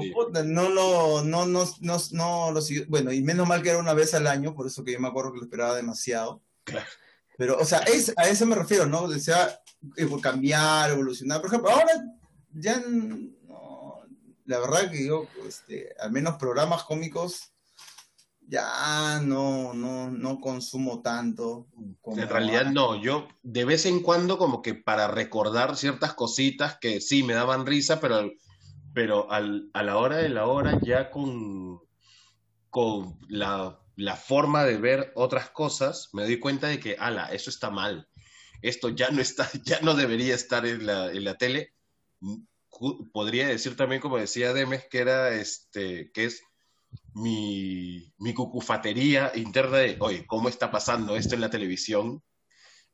No, lo, no, no, no, no lo Bueno, y menos mal que era una vez al año, por eso que yo me acuerdo que lo esperaba demasiado. Claro. Pero, o sea, es, a eso me refiero, ¿no? Desea eh, cambiar, evolucionar. Por ejemplo, ahora ya, no, la verdad que yo, este, al menos programas cómicos, ya no, no, no consumo tanto. en realidad no, yo de vez en cuando como que para recordar ciertas cositas que sí me daban risa, pero pero al, a la hora de la hora ya con, con la, la, forma de ver otras cosas, me doy cuenta de que, ala, eso está mal. Esto ya no está, ya no debería estar en la, en la tele. Podría decir también, como decía Demes, que era este, que es mi, mi cucufatería interna de, oye, ¿cómo está pasando esto en la televisión?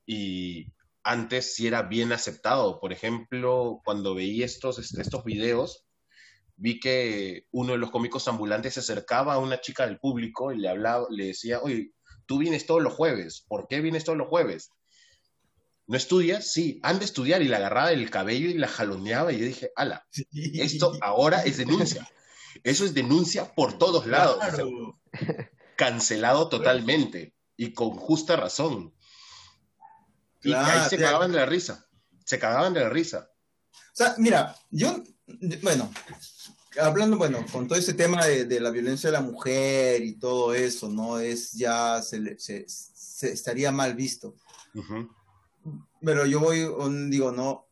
Y antes sí era bien aceptado. Por ejemplo, cuando veía estos, estos videos, vi que uno de los cómicos ambulantes se acercaba a una chica del público y le hablaba, le decía, oye, tú vienes todos los jueves, ¿por qué vienes todos los jueves? ¿No estudias? Sí, han de estudiar y la agarraba del cabello y la jaloneaba y yo dije, ala, esto ahora es denuncia. Eso es denuncia por todos lados. cancelado totalmente y con justa razón. Y ahí se cagaban de la risa. Se cagaban de la risa. O sea, mira, yo, bueno, hablando, bueno, con todo ese tema de, la violencia de la mujer y todo eso, ¿no? Es ya, se, se, estaría mal visto. Pero yo voy, digo, no,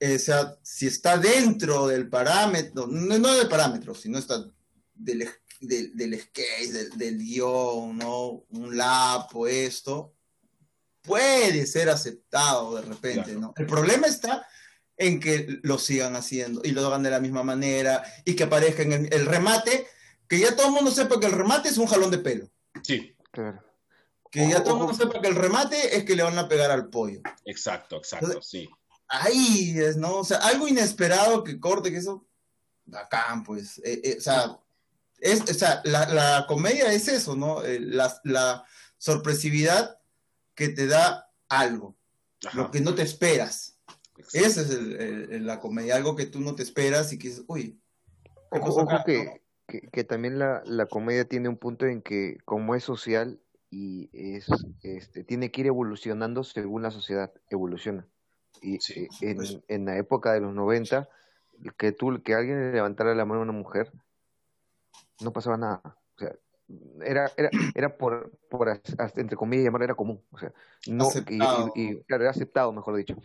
eh, o sea, si está dentro del parámetro, no, no del parámetro, sino está del, del, skate, del, del, guion, ¿no? Un lapo, esto, puede ser aceptado de repente, ¿no? El problema está en que lo sigan haciendo y lo hagan de la misma manera y que aparezca en el, remate, que ya todo el mundo sepa que el remate es un jalón de pelo. Sí, claro. Que ya todo el mundo sepa que el remate es que le van a pegar al pollo. Exacto, exacto, sí. Ahí es, ¿no? O sea, algo inesperado que corte, que eso, bacán, pues. Eh, eh, o sea, es, o sea la, comedia es eso, ¿no? Eh, la, la, sorpresividad que te da algo, lo que no te esperas. Esa es la comedia, algo que tú no te esperas y que dices, uy. Ojo, que, que, también la, la, comedia tiene un punto en que como es social y es, este, tiene que ir evolucionando según la sociedad evoluciona. Y eh, en, pues. en, la época de los 90, que tú, que alguien le levantara la mano a una mujer, no pasaba nada. O sea, era, era, era por, por entre comillas, llamar era común. O sea, no, y, claro, era aceptado, mejor dicho.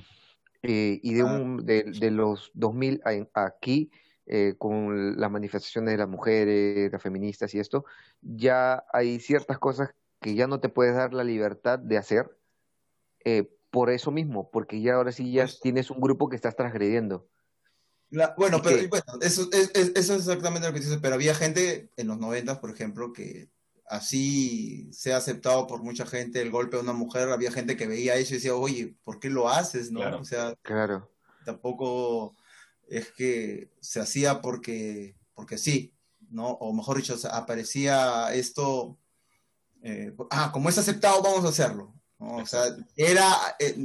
Eh, y de, ah. un, de, de los 2000 aquí, eh, con las manifestaciones de las mujeres, las feministas y esto, ya hay ciertas cosas que ya no te puedes dar la libertad de hacer eh, por eso mismo, porque ya ahora sí ya pues tienes un grupo que estás transgrediendo. bueno, pero bueno, eso, es, eso es exactamente lo que dices, pero había gente en los 90, por ejemplo, que así se ha aceptado por mucha gente el golpe a una mujer, había gente que veía eso y decía, oye, ¿por qué lo haces? ¿no? o sea, claro. tampoco es que se hacía porque, porque sí, ¿no? O mejor dicho, aparecía esto, eh, ah, como es aceptado, vamos a hacerlo. O sea, era, eh,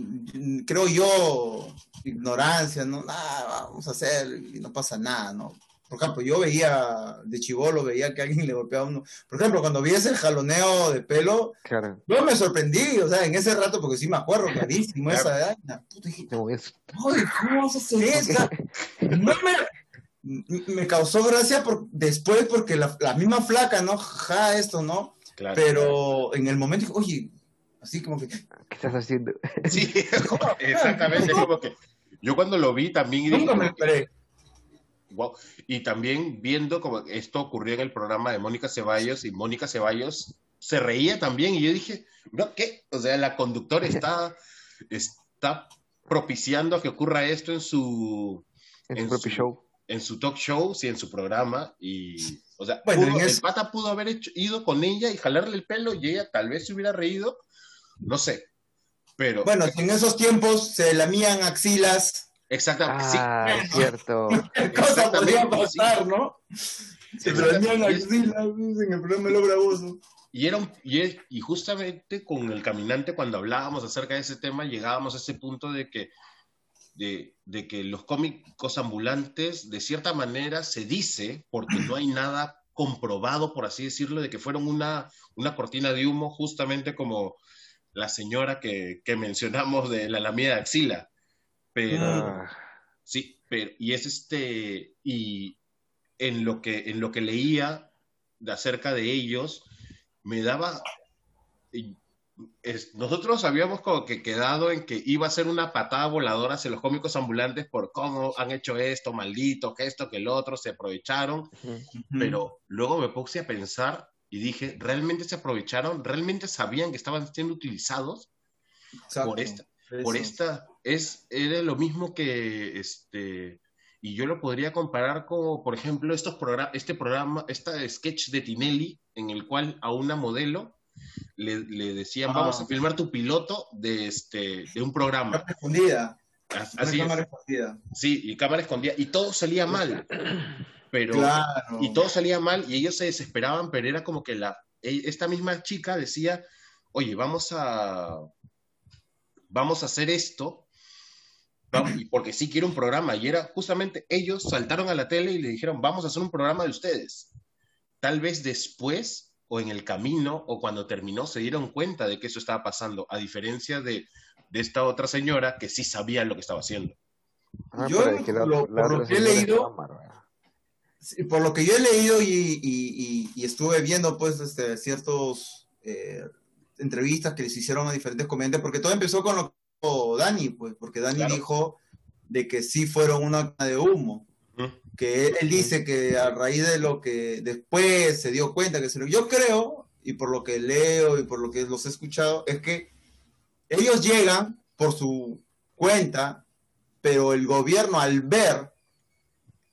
creo yo, ignorancia, ¿no? Ah, vamos a hacer y no pasa nada, ¿no? Por ejemplo, yo veía de chivolo, veía que alguien le golpeaba a uno. Por ejemplo, cuando vi ese jaloneo de pelo, yo me sorprendí, o sea, en ese rato, porque sí me acuerdo clarísimo esa edad. Puta, dije, ¿cómo vas a hacer eso? No me, me causó gracia por, después porque la, la, misma flaca, ¿no? Ja, esto, ¿no? Claro, Pero en el momento dije, oye, así como que... ¿Qué estás haciendo? Sí, exactamente, como que yo cuando lo vi también... Nunca me esperé y también viendo como esto ocurrió en el programa de Mónica Ceballos y Mónica Ceballos se reía también y yo dije, ¿no qué? O sea, la conductora está, está propiciando que ocurra esto en su... En, su propio show. En su talk show, sí, en su programa y... O sea, el pata pudo haber hecho, ido con ella y jalarle el pelo y ella tal vez se hubiera reído, no sé, pero... Bueno, en esos tiempos se lamían axilas Exactamente, ah, sí. Es cierto. ¿Qué cosa podría pasar, no? Se prendían axilas en el programa de Bravoso. Y, era un, y, y, justamente con el caminante, cuando hablábamos acerca de ese tema, llegábamos a ese punto de que, de, de, que los cómicos ambulantes, de cierta manera, se dice, porque no hay nada comprobado, por así decirlo, de que fueron una, una cortina de humo, justamente como la señora que, que mencionamos de la lamida de axila pero ah. sí, pero y es este y en lo que en lo que leía de acerca de ellos me daba nosotros habíamos como que quedado en que iba a ser una patada voladora hacia los cómicos ambulantes por cómo han hecho esto, maldito, que esto, que el otro, se aprovecharon. Pero luego me puse a pensar y dije, ¿realmente se aprovecharon? ¿Realmente sabían que estaban siendo utilizados por esta, por esta, es, era lo mismo que, este, y yo lo podría comparar como, por ejemplo, estos programas, este programa, este sketch de Tinelli, en el cual a una modelo le, le decían, vamos a ah. filmar tu piloto de, este, de un programa. Cámara escondida. Así cámara escondida. Sí, y cámara escondida. Y todo salía mal. Pero, y todo salía mal y ellos se desesperaban, pero era como que la, e, esta misma chica decía, oye, vamos a, vamos a hacer esto, porque sí quiero un programa. Y era justamente ellos saltaron a la tele y le dijeron, vamos a hacer un programa de ustedes. Tal vez después o en el camino o cuando terminó se dieron cuenta de que eso estaba pasando, a diferencia de, esta otra señora que sí sabía lo que estaba haciendo. Ah, yo, por lo que he leído, por lo que yo he leído y, estuve viendo, pues, este, ciertos eh, entrevistas que les hicieron a diferentes comediantes, porque todo empezó con lo que Dani, pues, porque Dani dijo de que sí fueron una de humo que él, dice que a raíz de lo que después se dio cuenta que se lo... Yo creo, y por lo que leo y por lo que los he escuchado, es que ellos llegan por su cuenta, pero el gobierno al ver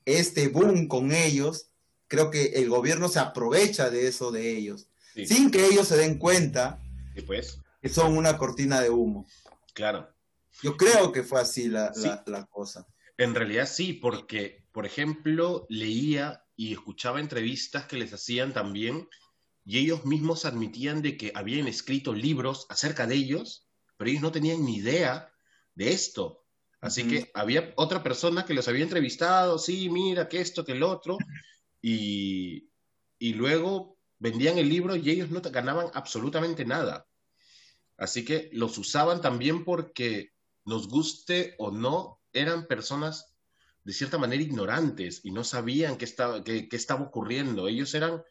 este boom con ellos, creo que el gobierno se aprovecha de eso de ellos, sin que ellos se den cuenta pues. que son una cortina de humo. Claro. Yo creo que fue así la, la cosa. En realidad sí, porque por ejemplo, leía y escuchaba entrevistas que les hacían también y ellos mismos admitían de que habían escrito libros acerca de ellos, pero ellos no tenían ni idea de esto. Así que había otra persona que los había entrevistado, sí, mira, que esto, que el otro, y, y luego vendían el libro y ellos no ganaban absolutamente nada. Así que los usaban también porque, nos guste o no, eran personas de cierta manera ignorantes y no sabían qué estaba, qué, estaba ocurriendo. Ellos eran,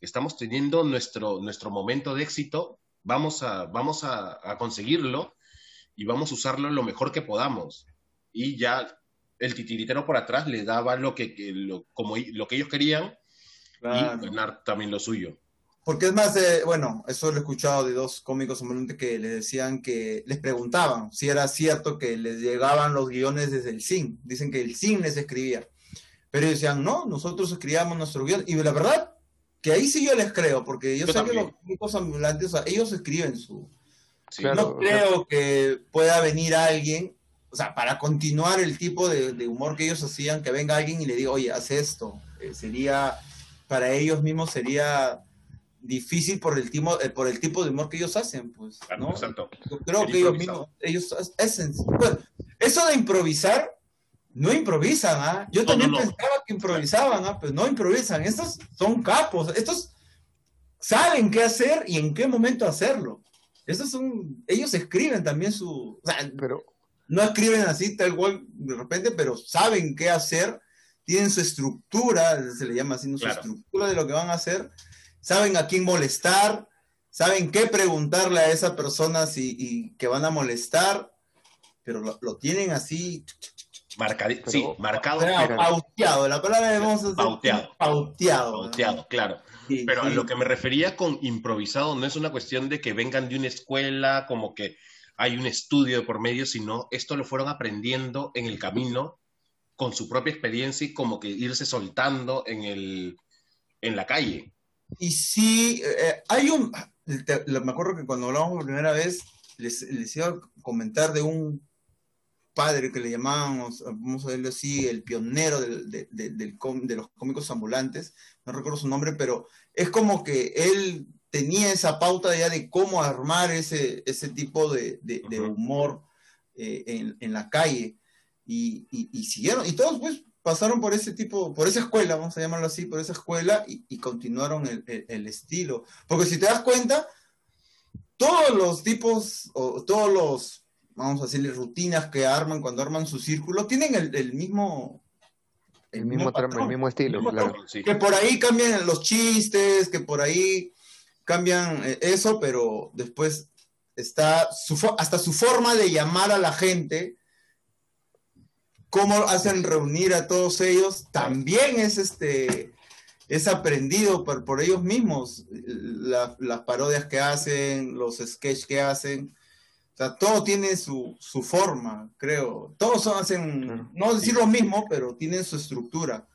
estamos teniendo nuestro, nuestro momento de éxito, vamos, a, vamos a, conseguirlo y vamos a usarlo lo mejor que podamos. Y ya el titiritero por atrás le daba lo que, lo, como, lo que ellos querían y ganar también lo suyo. Porque es más, de, bueno, eso lo he escuchado de dos cómicos que les decían que les preguntaban si era cierto que les llegaban los guiones desde el CIN. Dicen que el CIN les escribía. Pero decían, no, nosotros escribíamos nuestro guion. Y la verdad, que ahí sí yo les creo, porque yo, sé que los cómicos ambulantes, ellos escriben su. no creo que pueda venir alguien, o sea, para continuar el tipo de, humor que ellos hacían, que venga alguien y le diga, oye, haz esto. Eh, sería, para ellos mismos sería difícil por el, tipo, eh, por el tipo de humor que ellos hacen, pues, ¿no? Yo creo que ellos mismos, ellos hacen, bueno, eso de improvisar, no improvisan, ¿ah? Yo también pensaba que improvisaban, ¿ah? Pues no improvisan, estos son capos, estos saben qué hacer y en qué momento hacerlo. Estos son, ellos escriben también su, o sea, pero no escriben así tal cual de repente, pero saben qué hacer, tienen su estructura, se le llama así, su estructura de lo que van a hacer, saben a quién molestar, saben qué preguntarle a esa persona si, y que van a molestar, pero lo, tienen así. Marcadito, sí, marcado. Pauteado, la palabra de pauteado. pauteado. Pauteado, claro. pero a lo que me refería con improvisado no es una cuestión de que vengan de una escuela, como que hay un estudio por medio, sino esto lo fueron aprendiendo en el camino con su propia experiencia y como que irse soltando en, el, en la calle. Y sí, eh, hay un, me acuerdo que cuando hablamos por primera vez, les, les, iba a comentar de un padre que le llamábamos, vamos a verlo así, el pionero del, de, de, los cómicos ambulantes, no recuerdo su nombre, pero es como que él tenía esa pauta ya de cómo armar ese, ese tipo de, humor eh, en, en, la calle. Y, y, y, siguieron, y todos pues pasaron por ese tipo, por esa escuela, vamos a llamarlo así, por esa escuela y, continuaron el, estilo. Porque si te das cuenta, todos los tipos, o todos los, vamos a decirle, rutinas que arman cuando arman su círculo, tienen el, mismo... El, mismo, el mismo estilo, claro. Que por ahí cambian los chistes, que por ahí cambian eh, eso, pero después está su, hasta su forma de llamar a la gente cómo hacen reunir a todos ellos, también es este es aprendido por, por ellos mismos, las parodias que hacen, los sketches que hacen, o sea, todo tiene su, su forma, creo. Todos hacen, no decir lo mismo, pero tienen su estructura.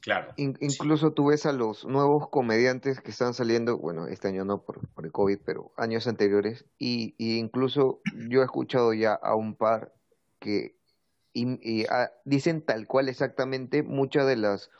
Claro. incluso tú ves a los nuevos comediantes que están saliendo, bueno, este año no por, por el COVID, pero años anteriores, y, y incluso yo he escuchado ya a un par que y, ah, dicen tal cual exactamente muchas de las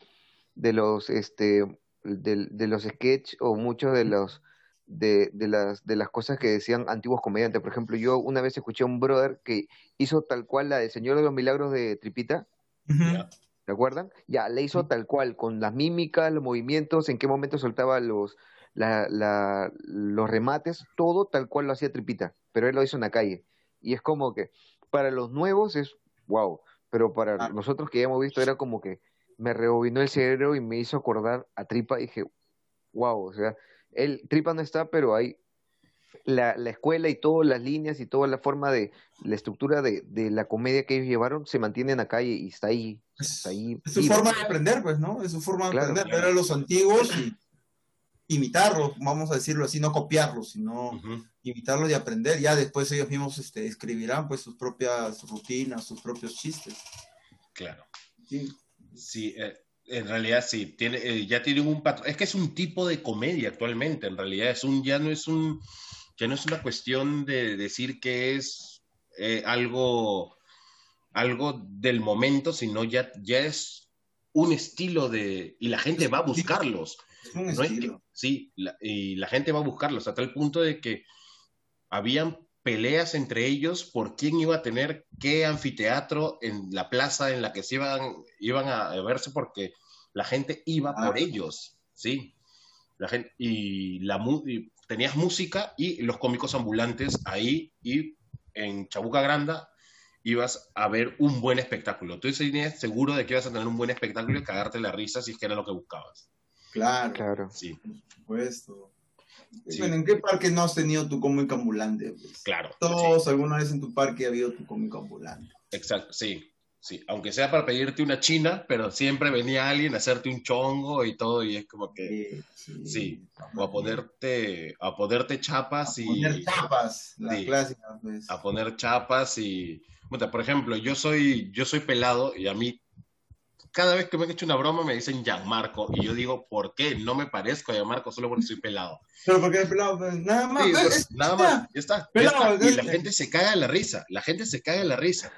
de los este de, los sketch o muchos de los de, de, las, de las cosas que decían antiguos comediantes. Por ejemplo, yo una vez escuché a un brother que hizo tal cual la de Señor de los Milagros de Tripita. ¿Se acuerdan? Ya, le hizo tal cual, con las mímicas, los movimientos, en qué momento soltaba los, la, la, los remates, todo tal cual lo hacía Tripita, pero él lo hizo en la calle. Y es como que para los nuevos es wow, pero para ah. nosotros que ya hemos visto era como que me rebobinó el cerebro y me hizo acordar a Tripa y dije, wow, o sea, el Tripa no está, pero hay la, la escuela y todas las líneas y toda la forma de la estructura de, de la comedia que ellos llevaron se mantienen acá y, y está ahí. Está ahí es su forma de aprender, pues, ¿no? Es su forma de aprender, ver a los antiguos y imitarlos, vamos a decirlo así, no copiarlos, sino imitarlos y aprender. Ya después ellos mismos este, escribirán pues sus propias rutinas, sus propios chistes. Claro. Sí, sí eh, en realidad sí, tiene, eh, ya tienen un patrón. Es que es un tipo de comedia actualmente, en realidad es un, ya no es un, ya no es una cuestión de decir que es eh, algo, algo del momento, sino ya, ya es un estilo de, y la gente va a buscarlos. Sí, y la gente va a buscarlos a tal punto de que habían peleas entre ellos por quién iba a tener qué anfiteatro en la plaza en la que se iban, iban a verse porque la gente iba por ah. ellos, ¿sí? La gente, y, la, tenías música y los cómicos ambulantes ahí y en Chabuca Granda ibas a ver un buen espectáculo. Tú tenías seguro de que ibas a tener un buen espectáculo y cagarte la risa si es que era lo que buscabas. Claro, claro. Sí. Por supuesto. Bueno, ¿en qué parque no has tenido tu cómico ambulante? Pues? Claro. Todos alguna vez en tu parque ha habido tu cómico ambulante. Exacto, sí. Sí, aunque sea para pedirte una china, pero siempre venía alguien a hacerte un chongo y todo, y es como que, sí, o a ponerte, a ponerte chapas y... A poner chapas, las clásicas, pues. A poner chapas y... Bueno, por ejemplo, yo soy, yo soy pelado y a mí cada vez que me han hecho una broma me dicen Gianmarco y yo digo, ¿por qué? No me parezco a Gianmarco solo porque soy pelado. Pero porque eres pelado, pues, nada más. Pues, nada más, ya está. Y la gente se caga en la risa, la gente se caga en la risa.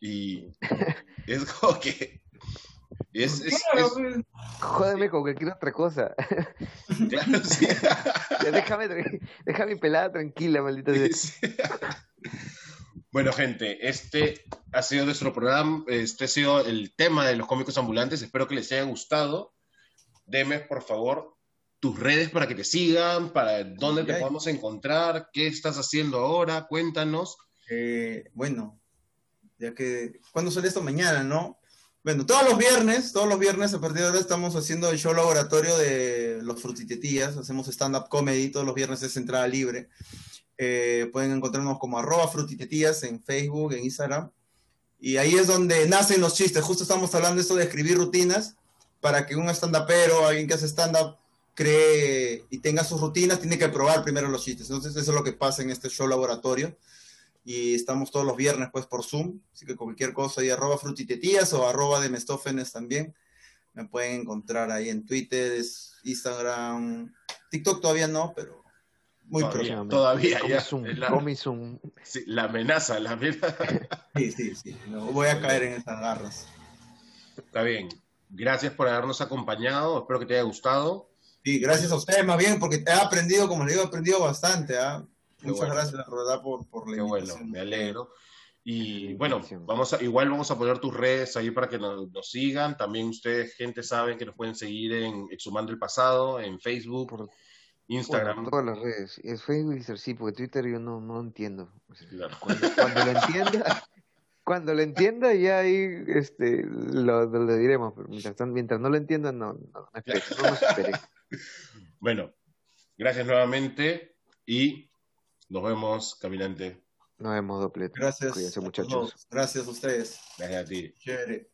Y es como que. Es, es, Jódeme con cualquier otra cosa. Claro, sí. déjame, déjame pelada tranquila, maldita sea. Bueno, gente, este ha sido nuestro programa, este ha sido el tema de los cómicos ambulantes. Espero que les haya gustado. Deme, por favor, tus redes para que te sigan, para dónde te podemos encontrar, qué estás haciendo ahora, cuéntanos. Eh, bueno, ya que, ¿cuándo sale esto? Mañana, ¿no? Bueno, todos los viernes, todos los viernes a partir de ahora estamos haciendo el show laboratorio de los frutitetías, hacemos stand-up comedy, todos los viernes es entrada libre. Eh, pueden encontrarnos como arroba frutitetías en Facebook, en Instagram. Y ahí es donde nacen los chistes. Justo estamos hablando de esto de escribir rutinas para que un stand-upero, alguien que hace stand-up, cree y tenga sus rutinas, tiene que probar primero los chistes. Entonces eso es lo que pasa en este show laboratorio y estamos todos los viernes pues por Zoom, así que cualquier cosa ahí arroba frutitetías o arroba también, me pueden encontrar ahí en Twitter, Instagram, TikTok todavía no, pero muy próximo. Todavía, ya. La, sí, la amenaza, la amenaza. Sí, sí, sí, no, voy a caer en esas garras. Está bien, gracias por habernos acompañado, espero que te haya gustado. Sí, gracias a ustedes más bien, porque he aprendido, como les digo, he aprendido bastante, ¿ah? Muchas gracias, Rodá, por, por la Qué bueno, me alegro. Y bueno, vamos a, igual vamos a poner tus redes ahí para que nos, sigan. También ustedes, gente, saben que nos pueden seguir en Exhumando el Pasado, en Facebook, Instagram. todas las redes. Es Facebook y sí, porque Twitter yo no, no entiendo. Cuando, lo entienda, cuando lo entienda ya ahí este, lo, lo, diremos. Pero mientras, mientras no lo entiendan, no, no, no, bueno, gracias nuevamente y nos vemos, caminante. Nos vemos, doble. Gracias. Cuídense, muchachos. Gracias a ustedes. Gracias a ti. Chévere.